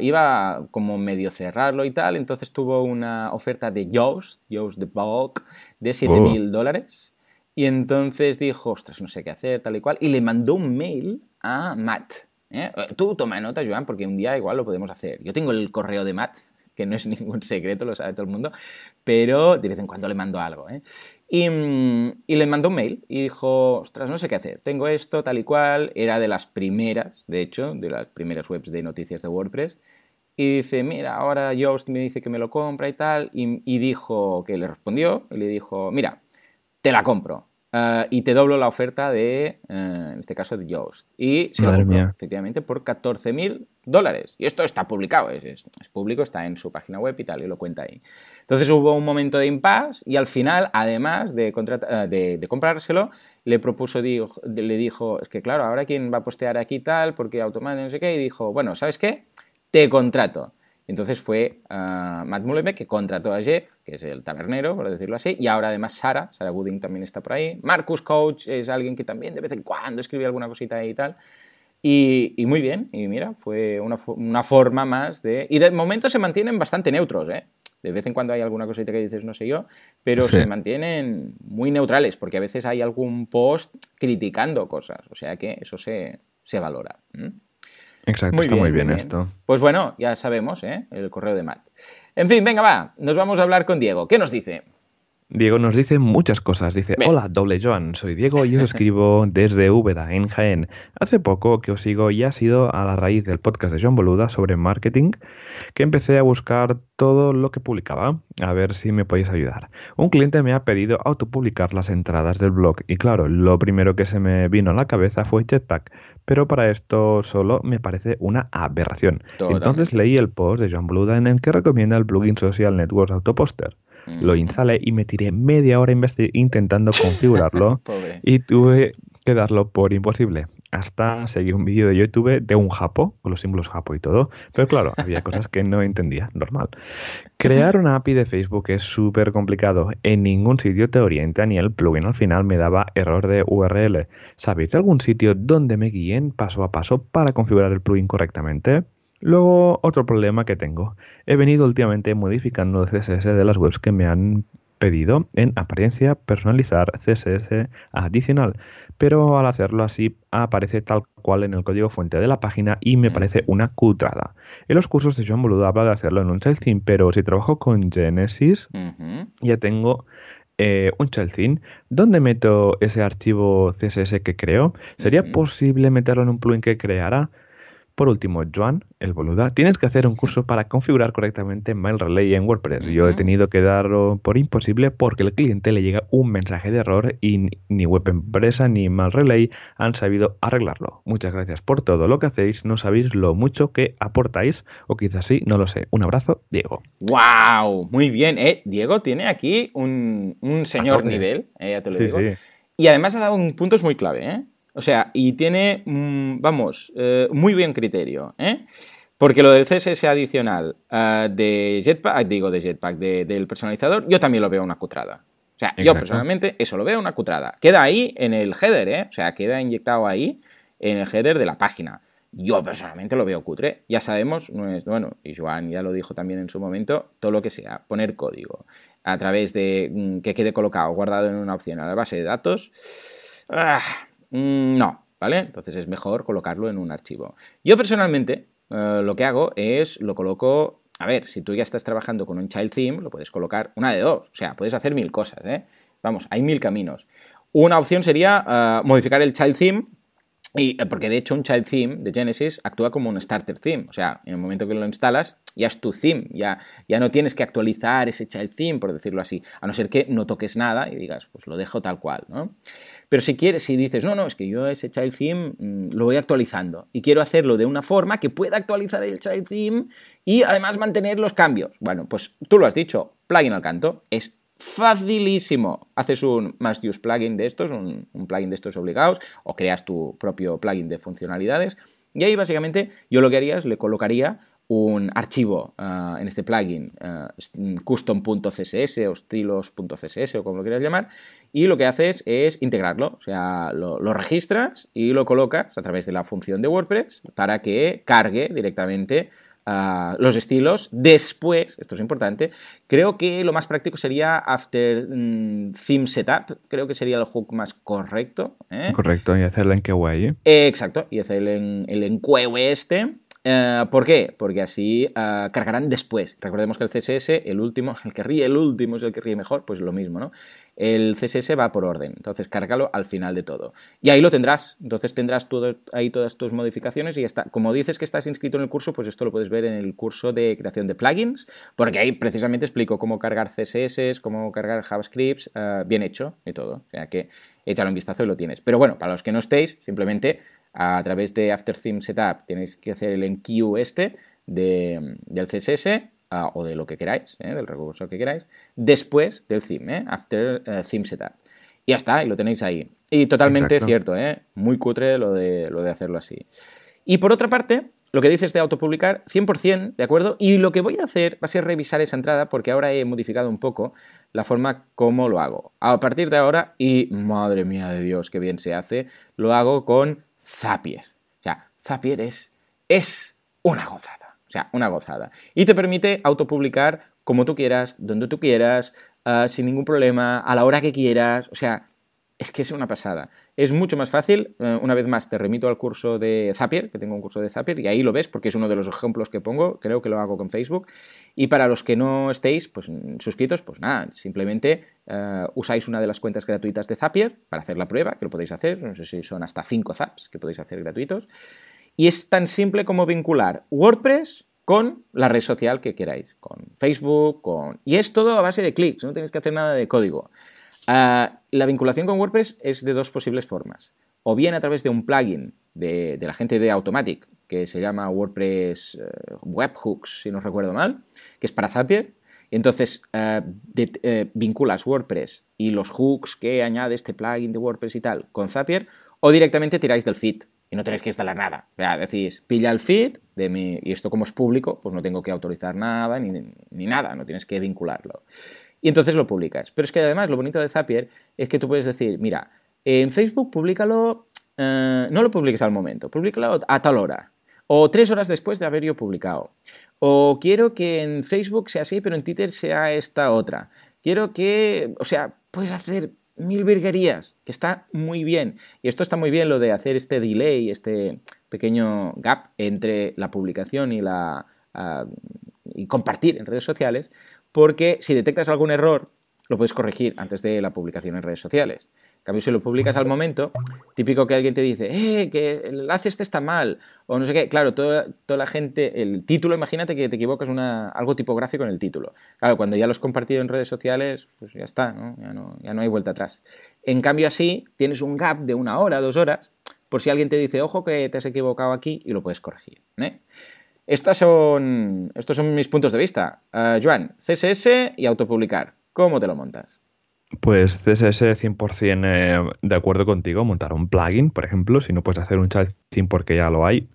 iba como medio cerrarlo y tal, entonces tuvo una oferta de Yoast, Yoast the Bulk, de 7 mil dólares. Y entonces dijo, ostras, no sé qué hacer, tal y cual, y le mandó un mail a Matt. ¿eh? Tú toma nota, Joan, porque un día igual lo podemos hacer. Yo tengo el correo de Matt, que no es ningún secreto, lo sabe todo el mundo, pero de vez en cuando le mando algo. ¿eh? Y, y, le mandó un mail y dijo, ostras, no sé qué hacer, tengo esto, tal y cual, era de las primeras, de hecho, de las primeras webs de noticias de WordPress, y dice, mira, ahora Yoast me dice que me lo compra y tal, y, y dijo que le respondió, y le dijo, mira, te la compro. Eh, y te doblo la oferta de, eh, en este caso, de Yoast. Y se Madre compró, efectivamente, por 14.000 dólares. Y esto está publicado, es, es, público, está en su página web y tal, y lo cuenta ahí. Entonces hubo un momento de impasse y al final, además de, de, de comprárselo, le propuso, le dijo, es que claro, ahora quién va a postear aquí tal, porque automáticamente no sé qué, y dijo, bueno, ¿sabes qué? Te contrato. Entonces fue uh, Matt Mullenbeck que contrató a Jeff, que es el tabernero, por decirlo así, y ahora además Sara, Sara Gooding también está por ahí. Marcus Coach es alguien que también de vez en cuando escribe alguna cosita ahí y tal. Y, y muy bien, y mira, fue una, una, forma más de... Y de momento se mantienen bastante neutros, ¿eh? De vez en cuando hay alguna cosita que dices no sé yo, pero sí. se mantienen muy neutrales, porque a veces hay algún post criticando cosas, o sea que eso se, se valora. ¿Mm? Exacto, muy está bien, muy bien, bien, esto. Pues bueno, ya sabemos, ¿eh? El correo de Matt. En fin, venga, va, nos vamos a hablar con Diego. ¿Qué nos dice? Diego nos dice muchas cosas. Dice, hola, doble Joan, soy Diego y os escribo desde Úbeda, en Jaén. Hace poco que os sigo y ha sido a la raíz del podcast de Joan Boluda sobre marketing que empecé a buscar todo lo que publicaba. A ver si me podéis ayudar. Un cliente me ha pedido autopublicar las entradas del blog y claro, lo primero que se me vino a la cabeza fue Jetpack, pero para esto solo me parece una aberración. Totalmente. Entonces leí el post de Joan Boluda en el que recomienda el plugin Social Networks Autoposter. Lo instalé y me tiré media hora intentando configurarlo y tuve que darlo por imposible. Hasta seguí un vídeo de YouTube de un japo, con los símbolos japo y todo, pero claro, había cosas que no entendía, normal. Crear una API de Facebook es súper complicado. En ningún sitio te orienta ni el plugin al final me daba error de URL. ¿Sabéis de algún sitio donde me guíen paso a paso para configurar el plugin correctamente? Luego, otro problema que tengo. He venido últimamente modificando el CSS de las webs que me han pedido en apariencia personalizar CSS adicional, pero al hacerlo así aparece tal cual en el código fuente de la página y me parece una cutrada. En los cursos de Joan Boludo habla de hacerlo en un child pero si trabajo con Genesis uh -huh. ya tengo eh, un child. ¿Dónde meto ese archivo CSS que creo? ¿Sería uh -huh. posible meterlo en un plugin que creara? Por último, Joan, el boluda, tienes que hacer un curso para configurar correctamente Mail Relay en WordPress. Uh -huh. Yo he tenido que darlo por imposible porque al cliente le llega un mensaje de error y ni Web Empresa ni Mail Relay han sabido arreglarlo. Muchas gracias por todo lo que hacéis. No sabéis lo mucho que aportáis o quizás sí, no lo sé. Un abrazo, Diego. ¡Wow! Muy bien, ¿eh? Diego tiene aquí un, un señor nivel, eh, ya te lo sí, digo. Sí. Y además ha dado un punto muy clave, ¿eh? O sea, y tiene, mmm, vamos, eh, muy bien criterio, ¿eh? Porque lo del CSS adicional uh, de Jetpack, digo de Jetpack, de, del personalizador, yo también lo veo una cutrada. O sea, Exacto. yo personalmente eso lo veo una cutrada. Queda ahí en el header, ¿eh? O sea, queda inyectado ahí en el header de la página. Yo personalmente lo veo cutre. Ya sabemos, no es, bueno, y Joan ya lo dijo también en su momento, todo lo que sea, poner código a través de mm, que quede colocado, guardado en una opción a la base de datos. Ah, Mm, no, ¿vale? Entonces es mejor colocarlo en un archivo. Yo personalmente uh, lo que hago es lo coloco... A ver, si tú ya estás trabajando con un child theme, lo puedes colocar una de dos. O sea, puedes hacer mil cosas, ¿eh? Vamos, hay mil caminos. Una opción sería uh, modificar el child theme y, eh, porque de hecho un child theme de Genesis actúa como un starter theme, o sea, en el momento que lo instalas ya es tu theme, ya, ya no tienes que actualizar ese child theme, por decirlo así, a no ser que no toques nada y digas, pues lo dejo tal cual, ¿no? Pero si quieres, si dices, no, no, es que yo ese child theme mmm, lo voy actualizando y quiero hacerlo de una forma que pueda actualizar el child theme y además mantener los cambios. Bueno, pues tú lo has dicho, plugin al canto, es facilísimo. Haces un must use plugin de estos, un, plugin de estos obligados, o creas tu propio plugin de funcionalidades. Y ahí básicamente yo lo que haría es le colocaría un archivo uh, en este plugin uh, custom.css o estilos.css o como lo quieras llamar y lo que haces es integrarlo, o sea, lo, lo, registras y lo colocas a través de la función de WordPress para que cargue directamente Uh, los estilos. Después, esto es importante, creo que lo más práctico sería after mm, theme setup, creo que sería el hook más correcto. ¿eh? Correcto, y hacer el enqueue. Eh, exacto, y hacer el, el enqueue este. Uh, ¿Por qué? Porque así uh, cargarán después. Recordemos que el CSS, el último, el que ríe el último es el que ríe mejor, pues lo mismo, ¿no? El CSS va por orden, entonces cárgalo al final de todo. Y ahí lo tendrás, entonces tendrás ahí todas tus modificaciones y está. Como dices que estás inscrito en el curso, pues esto lo puedes ver en el curso de creación de plugins, porque ahí precisamente explico cómo cargar CSS, cómo cargar JavaScript, uh, bien hecho y todo. O sea que échalo un vistazo y lo tienes. Pero bueno, para los que no estéis, simplemente a través de After Theme Setup tenéis que hacer el enqueue este de, del CSS uh, o de lo que queráis, ¿eh? del recurso que queráis, después del theme, ¿eh? After uh, Theme Setup. Y ya está, y lo tenéis ahí. Y totalmente Exacto. cierto, ¿eh? muy cutre lo de, lo de hacerlo así. Y por otra parte, lo que dices de autopublicar, 100%, ¿de acuerdo? Y lo que voy a hacer va a ser revisar esa entrada porque ahora he modificado un poco la forma como lo hago. A partir de ahora, y madre mía de Dios, qué bien se hace, lo hago con Zapier. O sea, Zapier es, es una gozada. Sea, una gozada. Y te permite autopublicar como tú quieras, donde tú quieras, ah, sin ningún problema, a la hora que quieras. O sea, es que es una pasada. Es mucho más fácil, eh, una vez más te remito al curso de Zapier, que tengo un curso de Zapier, y ahí lo ves porque es uno de los ejemplos que pongo, creo que lo hago con Facebook. Y para los que no estéis pues, suscritos, pues nada, simplemente eh, usáis una de las cuentas gratuitas de Zapier para hacer la prueba, que lo podéis hacer, no sé si son hasta 5 zaps que podéis hacer gratuitos. Y es tan simple como vincular WordPress con la red social que queráis, con Facebook, con... Y es todo a base de clics, no tenéis que hacer nada de código. Ah, la vinculación con WordPress es de dos posibles formas. O bien a través de un plugin de, la gente de Automatic, que se llama WordPress eh, Webhooks, si no recuerdo mal, que es para Zapier. Y entonces eh, eh, vinculas WordPress y los hooks que añade este plugin de WordPress y tal con Zapier, o directamente tiráis del feed y no tenéis que instalar nada. Sea, decís, pilla el feed de mi, y esto como es público, pues no tengo que autorizar nada ni, ni nada, no tienes que vincularlo y entonces lo publicas. Pero es que además lo bonito de Zapier es que tú puedes decir, mira, en Facebook públicalo, eh, no lo publiques al momento, públicalo a tal hora. O tres horas después de haber yo publicado. O quiero que en Facebook sea así, pero en Twitter sea esta otra. Quiero que, o sea, puedes hacer mil virguerías, que está muy bien. Y esto está muy bien, lo de hacer este delay, este pequeño gap entre la publicación y la... Ah, y compartir en redes sociales, porque si detectas algún error, lo puedes corregir antes de la publicación en redes sociales. Cambio, si lo publicas al momento, típico que alguien te dice, eh, que el enlace este está mal, o no sé qué. Claro, toda, toda la gente, el título, imagínate que te equivocas una, algo tipográfico en el título. Claro, cuando ya lo has compartido en redes sociales, pues ya está, ¿no? Ya, no, ya no hay vuelta atrás. En cambio, así tienes un gap de una hora, dos horas, por si alguien te dice, ojo que te has equivocado aquí, y lo puedes corregir. ¿eh? Estas son, estos son mis puntos de vista. Uh, Joan, CSS y autopublicar. ¿Cómo te lo montas? Pues CSS 100% eh, de acuerdo contigo, montar un plugin, por ejemplo, si no puedes hacer un chat porque ya lo hay,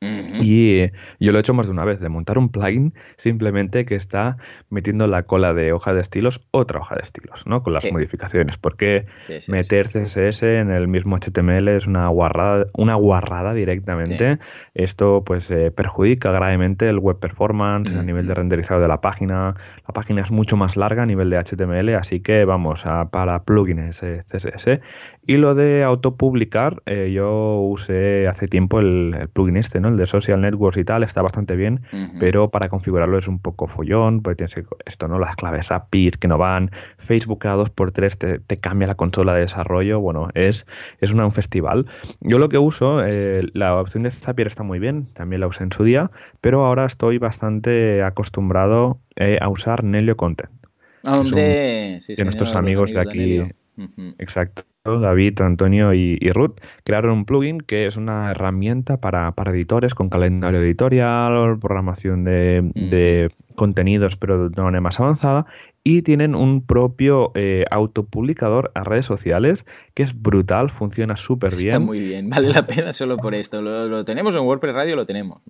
y eh, yo lo he hecho más de una vez, de montar un plugin simplemente que está metiendo la cola de hoja de estilos otra hoja de estilos, ¿no? Con las modificaciones. Porque meter CSS en el mismo HTML es una guarrada, una guarrada directamente. Esto pues eh, perjudica gravemente el web performance a nivel de renderizado de la página. La página es mucho más larga a nivel de HTML, así que vamos a, para plugins eh, CSS. Y lo de autopublicar, yo usé hace tiempo el, el plugin este, ¿no? El de social networks y tal está bastante bien, pero para configurarlo es un poco follón, porque tienes que, esto, ¿no? Las claves APIs que no van, Facebook cada 2x3 te, cambia la consola de desarrollo, bueno, es, es un festival. Yo lo que uso, eh, la opción de Zapier está muy bien, también la usé en su día, pero ahora estoy bastante acostumbrado eh, a usar Nelio Content. Hombre, de nuestros amigos de aquí. Exacto. David, Antonio y, Ruth crearon un plugin que es una herramienta para, editores con calendario editorial, programación de, contenidos, pero de manera más avanzada. Y tienen un propio eh, autopublicador a redes sociales que es brutal, funciona súper bien. Está muy bien, vale la pena solo por esto. Lo, tenemos en WordPress Radio, lo tenemos.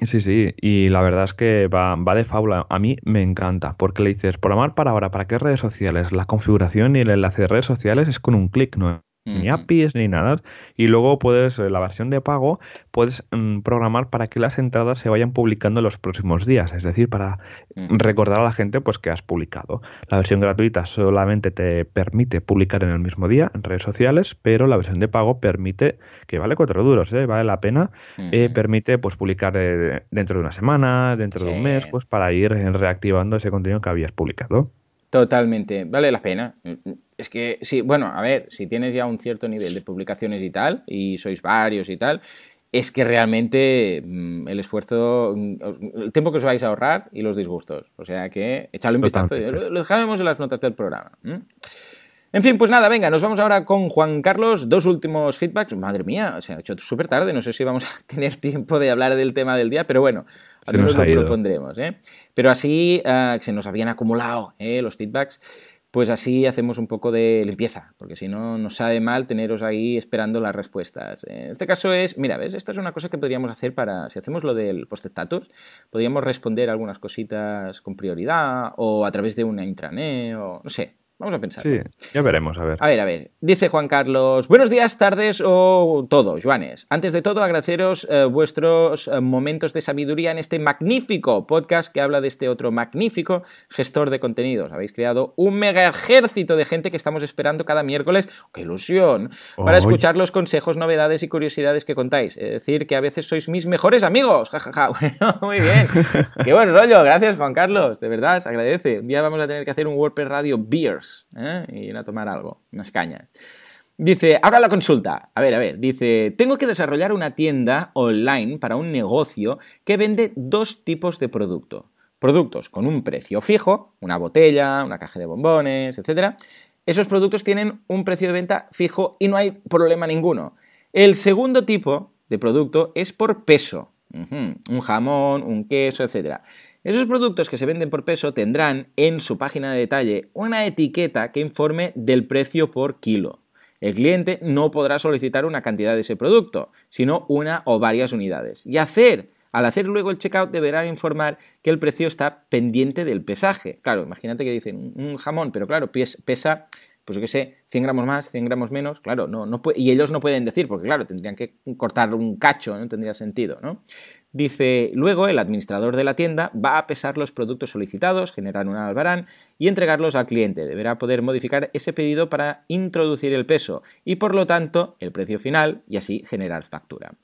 Sí, sí, y la verdad es que va, va de fábula. A mí me encanta, porque le dices, programar para ahora, ¿para qué redes sociales? La configuración y el enlace de redes sociales es con un clic, ¿no? Ni APIs ni nada. Y luego puedes, eh, la versión de pago, puedes mm, programar para que las entradas se vayan publicando en los próximos días, es decir, para recordar a la gente pues que has publicado. La versión gratuita solamente te permite publicar en el mismo día en redes sociales, pero la versión de pago permite, que vale cuatro duros, ¿eh? vale la pena, eh, permite pues publicar dentro de una semana, dentro de un mes, pues para ir reactivando ese contenido que habías publicado. Totalmente, vale la pena. Es que, sí, bueno, a ver, si tienes ya un cierto nivel de publicaciones y tal, y sois varios y tal, es que realmente mm, el esfuerzo, mm, el tiempo que os vais a ahorrar y los disgustos. O sea que echadle un vistazo. Lo, dejaremos en las notas del programa. En fin, pues nada, venga, nos vamos ahora con Juan Carlos. Dos últimos feedbacks. Madre mía, se ha hecho súper tarde. No sé si vamos a tener tiempo de hablar del tema del día, pero bueno, al menos lo propondremos. ¿eh? Pero así uh, se nos habían acumulado ¿eh? los feedbacks. pues así hacemos un poco de limpieza, porque si no nos sabe mal teneros ahí esperando las respuestas. En este caso es, mira, ¿ves? Esta es una cosa que podríamos hacer para, si hacemos lo del post-status, podríamos responder algunas cositas con prioridad o a través de una intranet o no sé, Vamos a pensar. Sí, ya veremos, a ver. A ver, a ver. Dice Juan Carlos, buenos días, tardes o todo, Juanes. Antes de todo, agradeceros eh, vuestros eh, momentos de sabiduría en este magnífico podcast que habla de este otro magnífico gestor de contenidos. Habéis creado un mega ejército de gente que estamos esperando cada miércoles, ¡qué ilusión! Para escuchar los consejos, novedades y curiosidades que contáis. Es decir, que a veces sois mis mejores amigos. Ja, ja, ja. Bueno, muy bien. Qué buen rollo. Gracias, Juan Carlos. De verdad, se agradece. Un día vamos a tener que hacer un WordPress Radio Beers ¿eh? y ir a tomar algo, unas cañas. Dice, ahora la consulta. A ver, a ver, dice, tengo que desarrollar una tienda online para un negocio que vende dos tipos de producto. Productos con un precio fijo, una botella, una caja de bombones, etc. Esos productos tienen un precio de venta fijo y no hay problema ninguno. El segundo tipo de producto es por peso. Un jamón, un queso, etc. Esos productos que se venden por peso tendrán en su página de detalle una etiqueta que informe del precio por kilo. El cliente no podrá solicitar una cantidad de ese producto, sino una o varias unidades. Y hacer, al hacer luego el checkout deberá informar que el precio está pendiente del pesaje. Claro, imagínate que dicen un jamón, pero claro, pesa, pues yo qué sé, 100 gramos más, 100 gramos menos, claro, no, no y ellos no pueden decir, porque claro, tendrían que cortar un cacho, no tendría sentido, ¿no? Dice, luego el administrador de la tienda va a pesar los productos solicitados, generar un albarán y entregarlos al cliente. Deberá poder modificar ese pedido para introducir el peso y por lo tanto el precio final y así generar factura.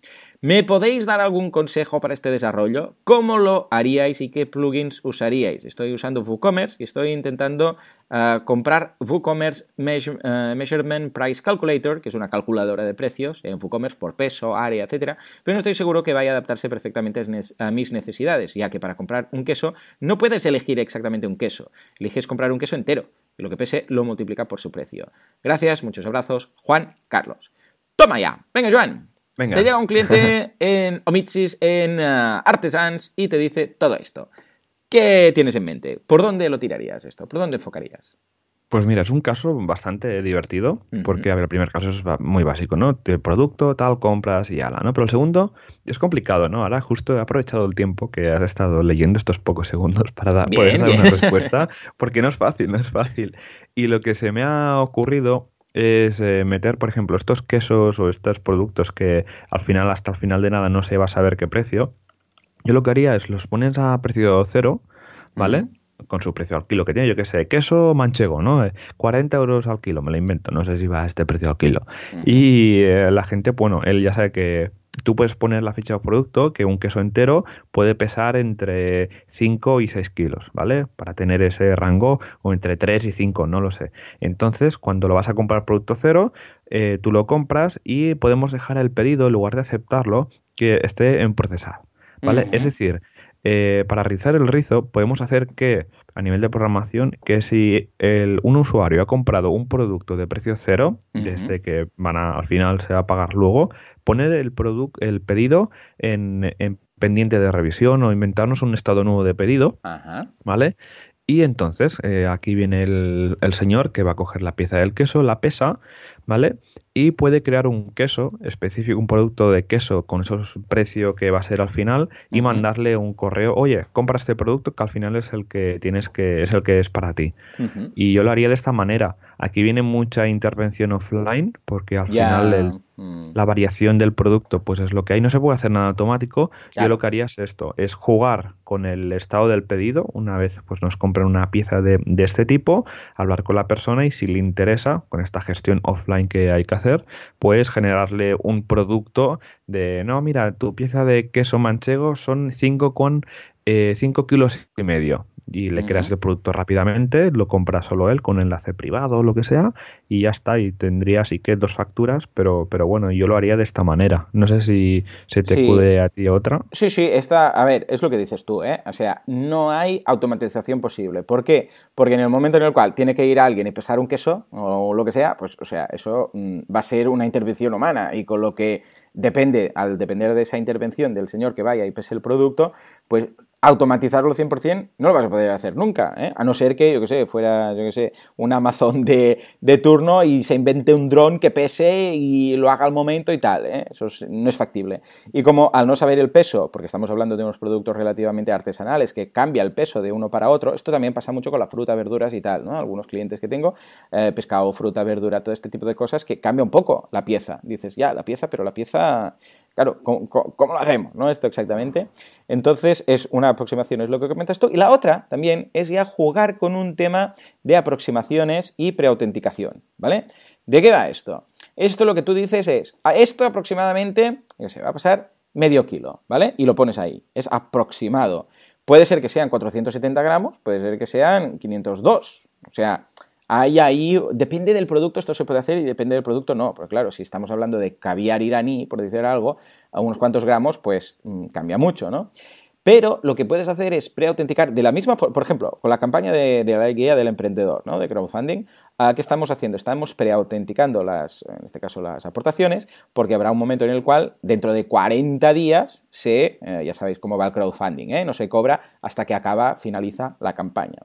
¿Me podéis dar algún consejo para este desarrollo? ¿Cómo lo haríais y qué plugins usaríais? Estoy usando WooCommerce y estoy intentando uh, comprar WooCommerce uh, Measurement Price Calculator, que es una calculadora de precios en WooCommerce por peso, área, etc. Pero no estoy seguro que vaya a adaptarse perfectamente a mis necesidades, ya que para comprar un queso no puedes elegir exactamente un queso. Eliges comprar un queso entero y lo que pese lo multiplica por su precio. Gracias, muchos abrazos. Juan Carlos. Toma ya. Venga, Joan. Te llega un cliente en Omitsis, en uh, Artesans, y te dice todo esto. ¿Qué tienes en mente? ¿Por dónde lo tirarías esto? ¿Por dónde enfocarías? Pues mira, es un caso bastante divertido, porque a ver, el primer caso es muy básico, ¿no? El producto, tal, compras y ala, ¿no? Pero el segundo es complicado, ¿no? Ahora justo he aprovechado el tiempo que has estado leyendo estos pocos segundos para poder dar una respuesta, porque no es fácil, no es fácil. Y lo que se me ha ocurrido es eh, meter, por ejemplo, estos quesos o estos productos que al final, hasta el final de nada, no se va a saber qué precio. Yo lo que haría es los pones a precio cero, ¿vale? Con su precio al kilo que tiene, yo que sé, queso manchego, ¿no? 40 eh, euros al kilo, me lo invento, no sé si va a este precio al kilo. Y eh, la gente, bueno, él ya sabe que tú puedes poner la ficha de producto que un queso entero puede pesar entre 5 y 6 kilos, ¿vale? Para tener ese rango o entre 3 y 5, no lo sé. Entonces, cuando lo vas a comprar producto cero, eh, tú lo compras y podemos dejar el pedido, en lugar de aceptarlo, que esté en procesar, ¿vale? Es decir, eh, para rizar el rizo podemos hacer que a nivel de programación que si el, un usuario ha comprado un producto de precio cero, desde que van al final se va a pagar luego, poner el, el pedido en, pendiente de revisión o inventarnos un estado nuevo de pedido, ¿vale? Y entonces eh, aquí viene el, el, señor que va a coger la pieza del queso, la pesa, ¿vale? y puede crear un queso específico, un producto de queso con esos precios que va a ser al final y mandarle un correo, oye, compra este producto que al final es el que tienes que es el que es para ti. Y yo lo haría de esta manera. Aquí viene mucha intervención offline porque al final mm. la variación del producto pues es lo que hay, no se puede hacer nada automático. Yo lo que haría es esto, es jugar con el estado del pedido, una vez pues nos compran una pieza de, de este tipo, hablar con la persona y si le interesa con esta gestión offline que hay que hacer puedes generarle un producto de, no, mira, tu pieza de queso manchego son 5 con 5 eh, kilos y medio y le creas el producto rápidamente, lo compra solo él con enlace privado o lo que sea y ya está, y tendría así que dos facturas, pero, pero bueno, yo lo haría de esta manera. No sé si se te sí. a ti otra. Sí, sí, esta, a ver, es lo que dices tú, ¿eh? O sea, no hay automatización posible. ¿Por qué? Porque en el momento en el cual tiene que ir alguien y pesar un queso o lo que sea, pues, o sea, eso mm, va a ser una intervención humana y con lo que depende, al depender de esa intervención del señor que vaya y pese el producto, pues automatizarlo 100% no lo vas a poder hacer nunca, ¿eh? a no ser que, yo que sé, fuera, yo que sé, un Amazon de, de turno y se invente un dron que pese y lo haga al momento y tal, ¿eh? eso no es factible. Y como al no saber el peso, porque estamos hablando de unos productos relativamente artesanales que cambia el peso de uno para otro, esto también pasa mucho con la fruta, verduras y tal, ¿no? Algunos clientes que tengo, eh, pescado, fruta, verdura, todo este tipo de cosas que cambia un poco la pieza. Dices, ya, la pieza, pero la pieza Claro, ¿cómo, lo hacemos? ¿no? Esto exactamente. Entonces, es una aproximación, es lo que comentas tú. Y la otra también es ya jugar con un tema de aproximaciones y preautenticación, ¿vale? ¿De qué va esto? Esto lo que tú dices es, a esto aproximadamente, yo sé, va a pasar medio kilo, ¿vale? Y lo pones ahí, es aproximado. Puede ser que sean 470 gramos, puede ser que sean 502. O sea, hay ahí, depende del producto, esto se puede hacer y depende del producto no, porque claro, si estamos hablando de caviar iraní, por decir algo, a unos cuantos gramos, pues mm, cambia mucho, ¿no? Pero lo que puedes hacer es preautenticar de la misma forma, por ejemplo, con la campaña de, la guía del emprendedor, ¿no? De crowdfunding, ¿qué estamos haciendo? Estamos preautenticando las, en este caso, las aportaciones, porque habrá un momento en el cual, dentro de 40 días, se, eh, ya sabéis cómo va el crowdfunding, ¿eh? No se cobra hasta que acaba, finaliza la campaña.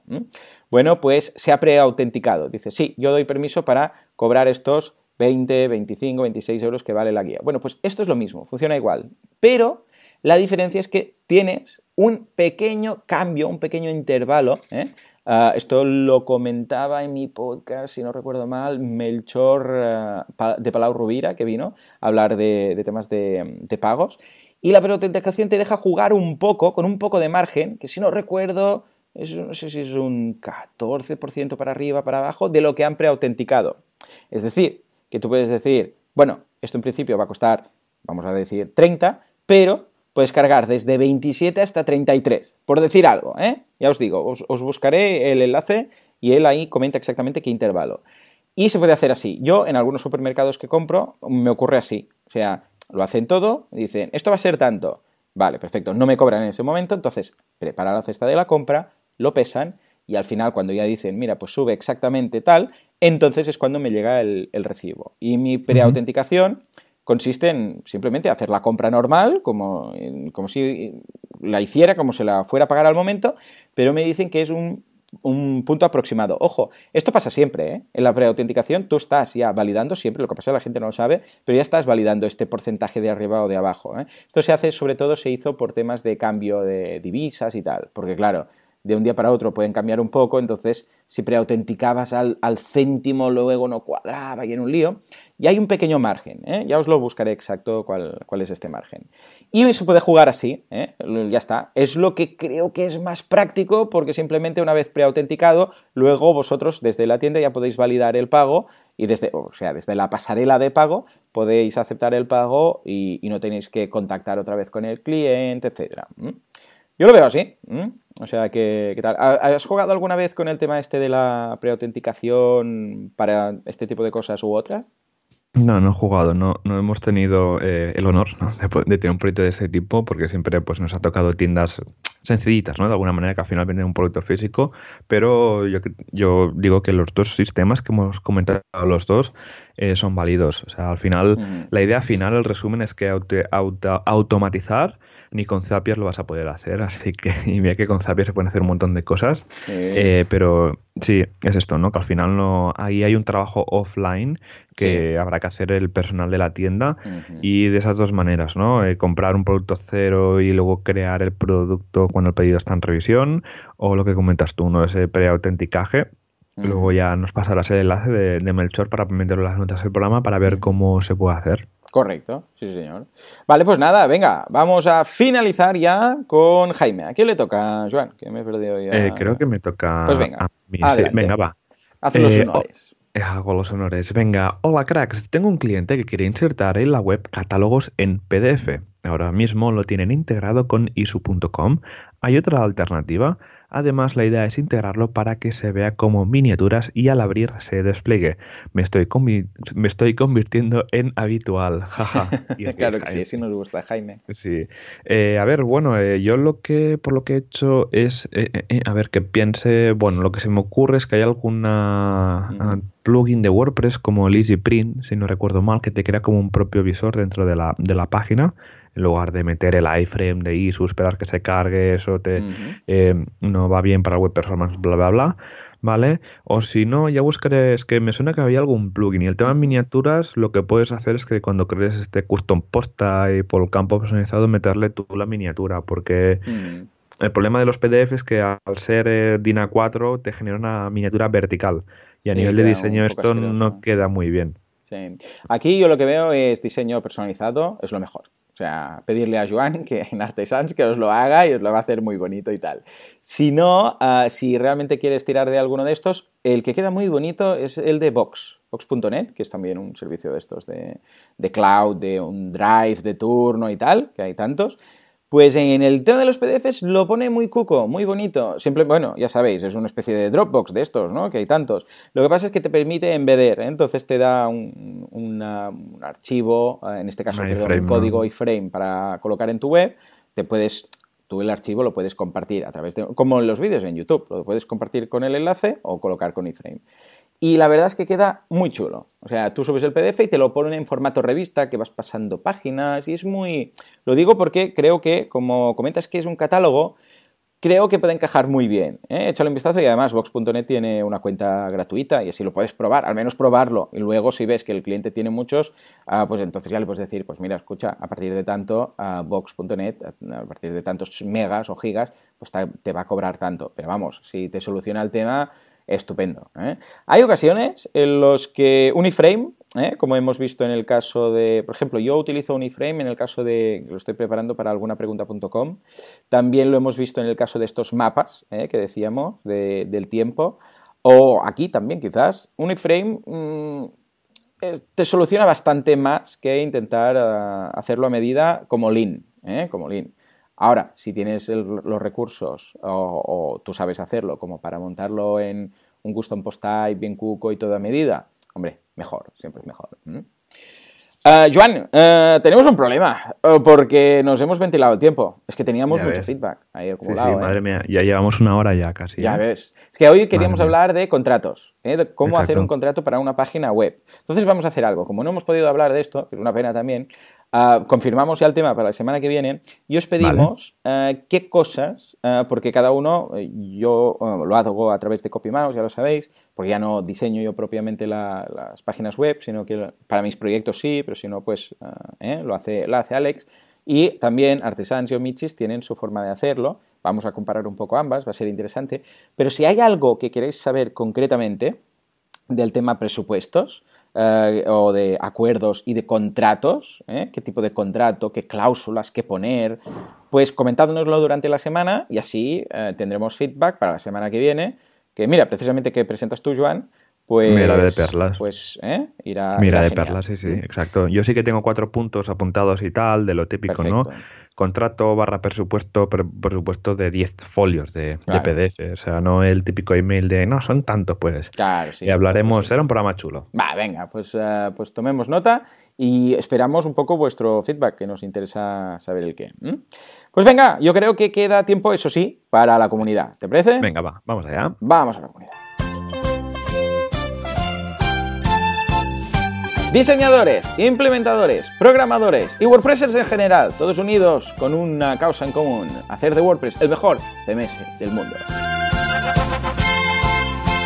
Bueno, pues se ha preautenticado. Dice, sí, yo doy permiso para cobrar estos 20, 25, 26 euros que vale la guía. Bueno, pues esto es lo mismo, funciona igual, pero la diferencia es que tienes un pequeño cambio, un pequeño intervalo. ¿eh? Ah, esto lo comentaba en mi podcast, si no recuerdo mal, Melchor ah, de Palau Rubira, que vino a hablar de, temas de, pagos. Y la preautenticación te deja jugar un poco, con un poco de margen, que si no recuerdo, no sé si es un 14% para arriba, para abajo, de lo que han preautenticado. Es decir, que tú puedes decir, bueno, esto en principio va a costar, vamos a decir, 30, pero puedes cargar desde 27 hasta 33, por decir algo, ¿eh? Ya os digo, os, buscaré el enlace y él ahí comenta exactamente qué intervalo. Y se puede hacer así. Yo en algunos supermercados que compro me ocurre así. O sea, lo hacen todo, dicen, esto va a ser tanto. Vale, perfecto, no me cobran en ese momento, entonces prepara la cesta de la compra, lo pesan y al final cuando ya dicen, mira, pues sube exactamente tal, entonces es cuando me llega el, recibo. Y mi preautenticación consiste en simplemente hacer la compra normal, como, como si la hiciera, como se la fuera a pagar al momento, pero me dicen que es un, punto aproximado. Ojo, esto pasa siempre, ¿eh? En la preautenticación tú estás ya validando siempre, lo que pasa es que la gente no lo sabe, pero ya estás validando este porcentaje de arriba o de abajo. ¿eh? Esto se hace, sobre todo, se hizo por temas de cambio de divisas y tal, porque claro, de un día para otro pueden cambiar un poco, entonces si preautenticabas al, al céntimo luego no cuadraba y en un lío. Y hay un pequeño margen, ¿eh? ya os lo buscaré exacto cuál, cuál, es este margen. Y se puede jugar así, ¿eh? ya está. Es lo que creo que es más práctico porque simplemente una vez preautenticado, luego vosotros desde la tienda ya podéis validar el pago y desde, o sea, desde la pasarela de pago podéis aceptar el pago y, no tenéis que contactar otra vez con el cliente, etc. Yo lo veo así. O sea, que, ¿qué tal? ¿Has jugado alguna vez con el tema este de la preautenticación para este tipo de cosas u otras? No, no he jugado, no, no hemos tenido eh, el honor de, tener un proyecto de ese tipo porque siempre pues, nos ha tocado tiendas sencillitas, ¿no? De alguna manera que al final venden un producto físico, pero yo, yo digo que los dos sistemas que hemos comentado los dos eh, son válidos. O sea, al final, la idea final, el resumen es que auto, automatizar ni con Zapier lo vas a poder hacer, así que, y mira que con Zapier se pueden hacer un montón de cosas, eh, pero sí, es esto, ¿no? Que al final no, ahí hay un trabajo offline que habrá que hacer el personal de la tienda y de esas dos maneras, ¿no? Eh, comprar un producto cero y luego crear el producto cuando el pedido está en revisión o lo que comentas tú, ¿no? Ese preautenticaje. Luego ya nos pasarás el enlace de, de Melchor para meterlo en las notas del programa para ver cómo se puede hacer. Correcto, sí señor. Vale, pues nada, venga, vamos a finalizar ya con Jaime. ¿A quién le toca, Joan? Que me he perdido ya. Eh, creo que me toca pues venga, a mí. Venga, va. Haz los eh, honores. Oh, hago los honores. Venga, hola cracks, tengo un cliente que quiere insertar en la web catálogos en PDF. Ahora mismo lo tienen integrado con isu.com. ¿Hay otra alternativa? Además, la idea es integrarlo para que se vea como miniaturas y al abrir se despliegue. Me estoy, me estoy convirtiendo en habitual. claro que sí, sí nos gusta, Jaime. Sí. Eh, a ver, bueno, eh, yo lo que por lo que he hecho es, eh, a ver, que piense, bueno, lo que se me ocurre es que hay alguna ah, plugin de WordPress como el EasyPrint, si no recuerdo mal, que te crea como un propio visor dentro de la, de la página en lugar de meter el iframe de ISO, esperar que se cargue, eso te, eh, no va bien para web performance, bla, bla, bla. ¿Vale? O si no, ya buscaré, es que me suena que había algún plugin. Y el tema de miniaturas, lo que puedes hacer es que cuando crees este custom posta y por el campo personalizado, meterle tú la miniatura, porque el problema de los PDF es que al ser eh, DINA 4 te genera una miniatura vertical. Y a nivel de diseño esto no queda muy bien. Sí. Aquí yo lo que veo es diseño personalizado, es lo mejor. Sea, pedirle a Joan que en Artesans que os lo haga y os lo va a hacer muy bonito y tal. Si no, ah, si realmente quieres tirar de alguno de estos, el que queda muy bonito es el de Vox, Vox.net, que es también un servicio de estos de, de cloud, de un drive de turno y tal, que hay tantos. Pues en el tema de los PDFs lo pone muy cuco, muy bonito. Siempre, bueno, ya sabéis, es una especie de Dropbox de estos, ¿no? Que hay tantos. Lo que pasa es que te permite embeder, ¿eh? entonces te da un, archivo, eh, en este caso, un código iframe para colocar en tu web. Te puedes, tú el archivo lo puedes compartir a través de, como en los vídeos en YouTube, lo puedes compartir con el enlace o colocar con iframe. Y la verdad es que queda muy chulo. O sea, tú subes el PDF y te lo ponen en formato revista, que vas pasando páginas y es muy... Lo digo porque creo que, como comentas que es un catálogo, creo que puede encajar muy bien. ¿eh? Échale un vistazo y además Vox.net tiene una cuenta gratuita y así lo puedes probar, al menos probarlo. Y luego si ves que el cliente tiene muchos, ah, pues entonces ya le puedes decir, pues mira, escucha, a partir de tanto, uh, Vox.net, a partir de tantos megas o gigas, pues te va a cobrar tanto. Pero vamos, si te soluciona el tema estupendo. ¿eh? Hay ocasiones en los que Uniframe, ¿eh? como hemos visto en el caso de, por ejemplo, yo utilizo Uniframe en el caso de, lo estoy preparando para alguna pregunta.com, también lo hemos visto en el caso de estos mapas ¿eh? que decíamos del tiempo, o aquí también quizás, Uniframe mm, te soluciona bastante más que intentar ah, hacerlo a medida como Lean, como Lean. Ahora, si tienes los recursos o, tú sabes hacerlo como para montarlo en un custom post type bien cuco y toda medida, hombre, mejor, siempre es mejor. Uh, Joan, uh, tenemos un problema uh, porque nos hemos ventilado el tiempo. Es que teníamos mucho feedback ahí acumulado. Sí, sí, madre mía, ya llevamos una hora ya casi. Ya ves. Es que hoy queríamos hablar de contratos, de cómo hacer un contrato para una página web. Entonces vamos a hacer algo. Como no hemos podido hablar de esto, que es una pena también, Ah, confirmamos ya el tema para la semana que viene y os pedimos eh, qué cosas, eh, porque cada uno, eh, yo lo hago a través de CopyMouse, ya lo sabéis, porque ya no diseño yo propiamente las páginas web, sino que para mis proyectos sí, pero si no, pues lo, hace, lo hace Alex. Y también Artesans y Omichis tienen su forma de hacerlo. Vamos a comparar un poco ambas, va a ser interesante. Pero si hay algo que queréis saber concretamente del tema presupuestos, eh, o de acuerdos y de contratos, ¿eh? qué tipo de contrato, qué cláusulas, qué poner, pues comentádnoslo durante la semana y así eh, tendremos feedback para la semana que viene. Que mira, precisamente que presentas tú, Joan, pues, Mira de perlas. Pues, ¿eh? Irá, Mira de perlas, sí, sí, exacto. Yo sí que tengo cuatro puntos apuntados y tal, de lo típico, ¿no? Contrato barra presupuesto, por supuesto, de 10 folios de, PDF. O sea, no el típico email de, no, son tantos, pues. Claro, sí. Y hablaremos, será un programa chulo. Va, venga, pues, uh, pues tomemos nota y esperamos un poco vuestro feedback, que nos interesa saber el qué. Pues venga, yo creo que queda tiempo, eso sí, para la comunidad. ¿Te parece? Venga, va, vamos allá. Vamos a la comunidad. Diseñadores, implementadores, programadores y WordPressers en general, todos unidos con una causa en común, hacer de WordPress el mejor CMS del mundo.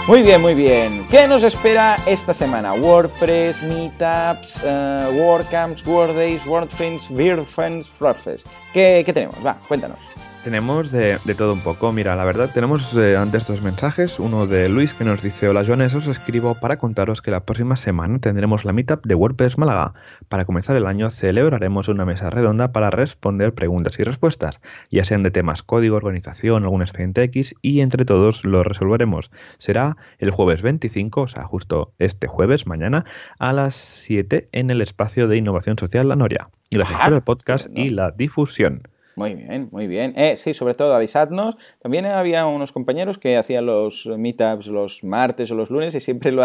Muy bien, muy bien. ¿Qué nos espera esta semana? WordPress, Meetups, uh, WordCamps, WordDays, WordFriends, BeerFriends, FlorFest. ¿Qué, ¿Qué tenemos? Va, cuéntanos. Tenemos de, todo un poco. Mira, la verdad, tenemos eh, antes dos mensajes. Uno de Luis que nos dice: Hola, Joanes, os escribo para contaros que la próxima semana tendremos la meetup de WordPress Málaga. Para comenzar el año, celebraremos una mesa redonda para responder preguntas y respuestas, ya sean de temas código, organización, algún expediente X, y entre todos lo resolveremos. Será el jueves 25, o sea, justo este jueves, mañana, a las 7 en el espacio de innovación social La Noria. Y la sección del podcast y la difusión. Muy bien, muy bien. Eh, sí, sobre todo avisadnos. También había unos compañeros que hacían los meetups los martes o los lunes y siempre lo,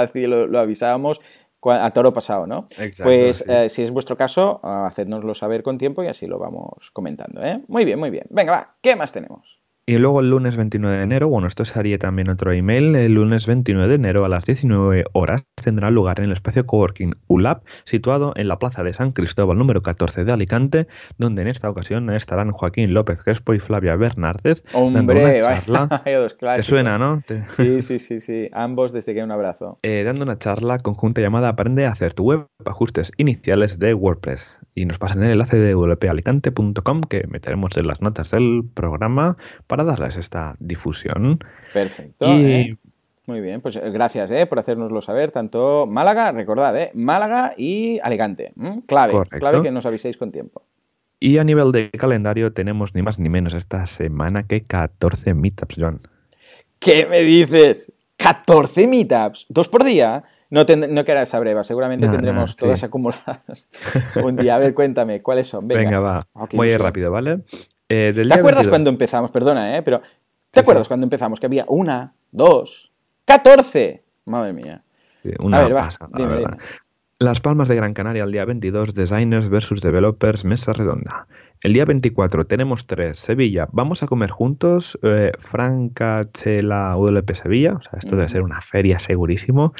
lo, avisábamos a toro pasado, ¿no? Exacto, pues eh, si es vuestro caso, hacednoslo saber con tiempo y así lo vamos comentando. ¿eh? Muy bien, muy bien. Venga, va, ¿qué más tenemos? Y luego el lunes 29 de enero, bueno, esto sería también otro email, el lunes 29 de enero a las 19 horas tendrá lugar en el espacio Coworking ULAB, situado en la Plaza de San Cristóbal número 14 de Alicante, donde en esta ocasión estarán Joaquín López Crespo y Flavia Bernárdez Hombre, una charla. Te suena, ¿no? Sí, sí, sí, sí, ambos desde que un abrazo. Eh, dando una charla conjunta llamada Aprende a hacer tu web, ajustes iniciales de WordPress. Y nos pasan el enlace de wpalicante.com que meteremos en las notas del programa para darles esta difusión. Perfecto. ¿eh? Muy bien, pues eh, gracias eh, por hacérnoslo saber, tanto Málaga, recordad, eh, Málaga y Alicante. Clave, clave que nos aviséis con tiempo. Y a nivel de calendario tenemos ni más ni menos esta semana que 14 meetups, John. ¿Qué me dices? ¿14 meetups? ¿Dos por día? No, no que esa breva, seguramente tendremos todas acumuladas un día. A ver, cuéntame, ¿cuáles son? Venga, va. Oh, Voy rápido, ¿vale? Eh, ¿Te acuerdas cuando empezamos? Perdona, ¿eh? Pero ¿te acuerdas cuando empezamos? Que había una, dos, catorce. Madre mía. una a ver, va, Las Palmas de Gran Canaria el día 22, Designers versus Developers, Mesa Redonda. El día 24 tenemos tres, Sevilla, vamos a comer juntos, eh, Franca, Chela, ULP Sevilla, o sea, esto debe ser una feria segurísimo.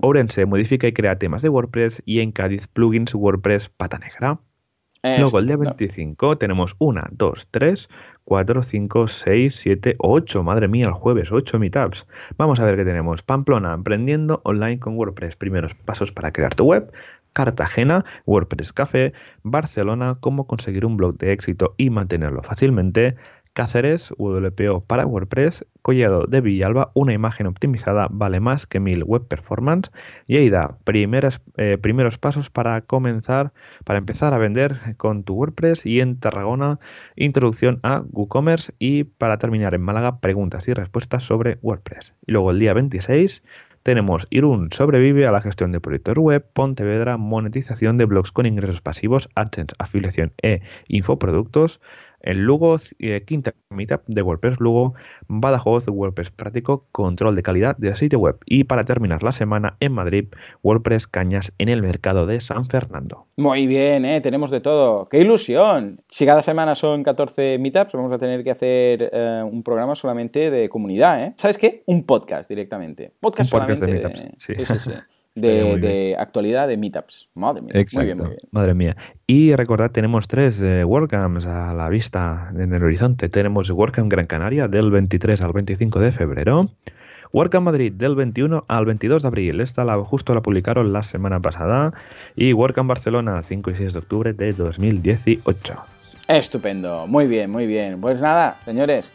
Ourense modifica y crea temas de WordPress y en Cádiz plugins WordPress pata negra. Luego el día 25 tenemos 1, 2, 3, 4, 5, 6, 7, 8. Madre mía, el jueves, 8 meetups. Vamos a ver qué tenemos. Pamplona, aprendiendo online con WordPress. Primeros pasos para crear tu web. Cartagena, WordPress Café, Barcelona, cómo conseguir un blog de éxito y mantenerlo fácilmente, Cáceres, WPO para WordPress, Collado de Villalba, una imagen optimizada vale más que mil web performance. Y ahí da primeras, eh, primeros pasos para comenzar, para empezar a vender con tu WordPress. Y en Tarragona, introducción a WooCommerce. Y para terminar en Málaga, preguntas y respuestas sobre WordPress. Y luego el día 26 tenemos Irún sobrevive a la gestión de proyectos web, Pontevedra monetización de blogs con ingresos pasivos, AdSense, afiliación e infoproductos, el Lugo, eh, quinta mitad de WordPress Lugo, Badajoz, WordPress práctico, control de calidad de sitio web. Y para terminar la semana en Madrid, WordPress Cañas en el mercado de San Fernando. Muy bien, ¿eh? tenemos de todo. ¡Qué ilusión! Si cada semana son 14 meetups, vamos a tener que hacer eh, un programa solamente de comunidad. ¿eh? ¿Sabes qué? Un podcast directamente. Podcast, solamente de meetups. sí, sí. sí. de, actualidad de meetups. Madre mía. Muy bien, muy bien. Madre mía. Y recordad, tenemos tres eh, WordCamps a la vista en el horizonte. Tenemos WordCamp Gran Canaria del 23 al 25 de febrero. WordCamp Madrid del 21 al 22 de abril. Esta la, justo la publicaron la semana pasada. Y WordCamp Barcelona 5 y 6 de octubre de 2018. Estupendo. Muy bien, muy bien. Pues nada, señores.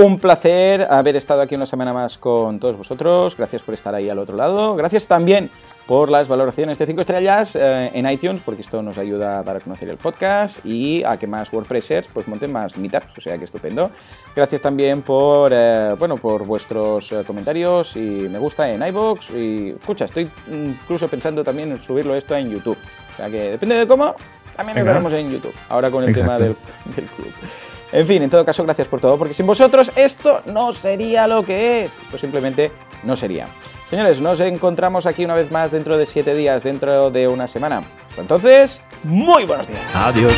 Un placer haber estado aquí una semana más con todos vosotros. Gracias por estar ahí al otro lado. Gracias también por las valoraciones de 5 estrellas eh, en iTunes, porque esto nos ayuda a dar a conocer el podcast y a que más WordPressers pues, monten más meetups, o sea que estupendo. Gracias también por, eh, bueno, por vuestros eh, comentarios y me gusta en iBox y escucha, estoy incluso pensando también en subirlo esto en YouTube. O sea que depende de cómo, también nos veremos en YouTube, ahora con el tema del, del club. En fin, en todo caso, gracias por todo, porque sin vosotros esto no sería lo que es. Pues simplemente no sería. Señores, nos encontramos aquí una vez más dentro de siete días, dentro de una semana. Hasta entonces, muy buenos días. Adiós.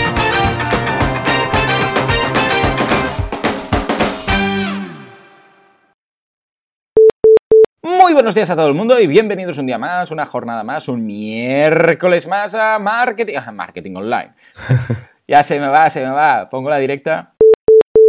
Muy buenos días a todo el mundo y bienvenidos un día más, una jornada más, un miércoles más a Marketing, marketing Online. ya se me va, se me va. Pongo la directa.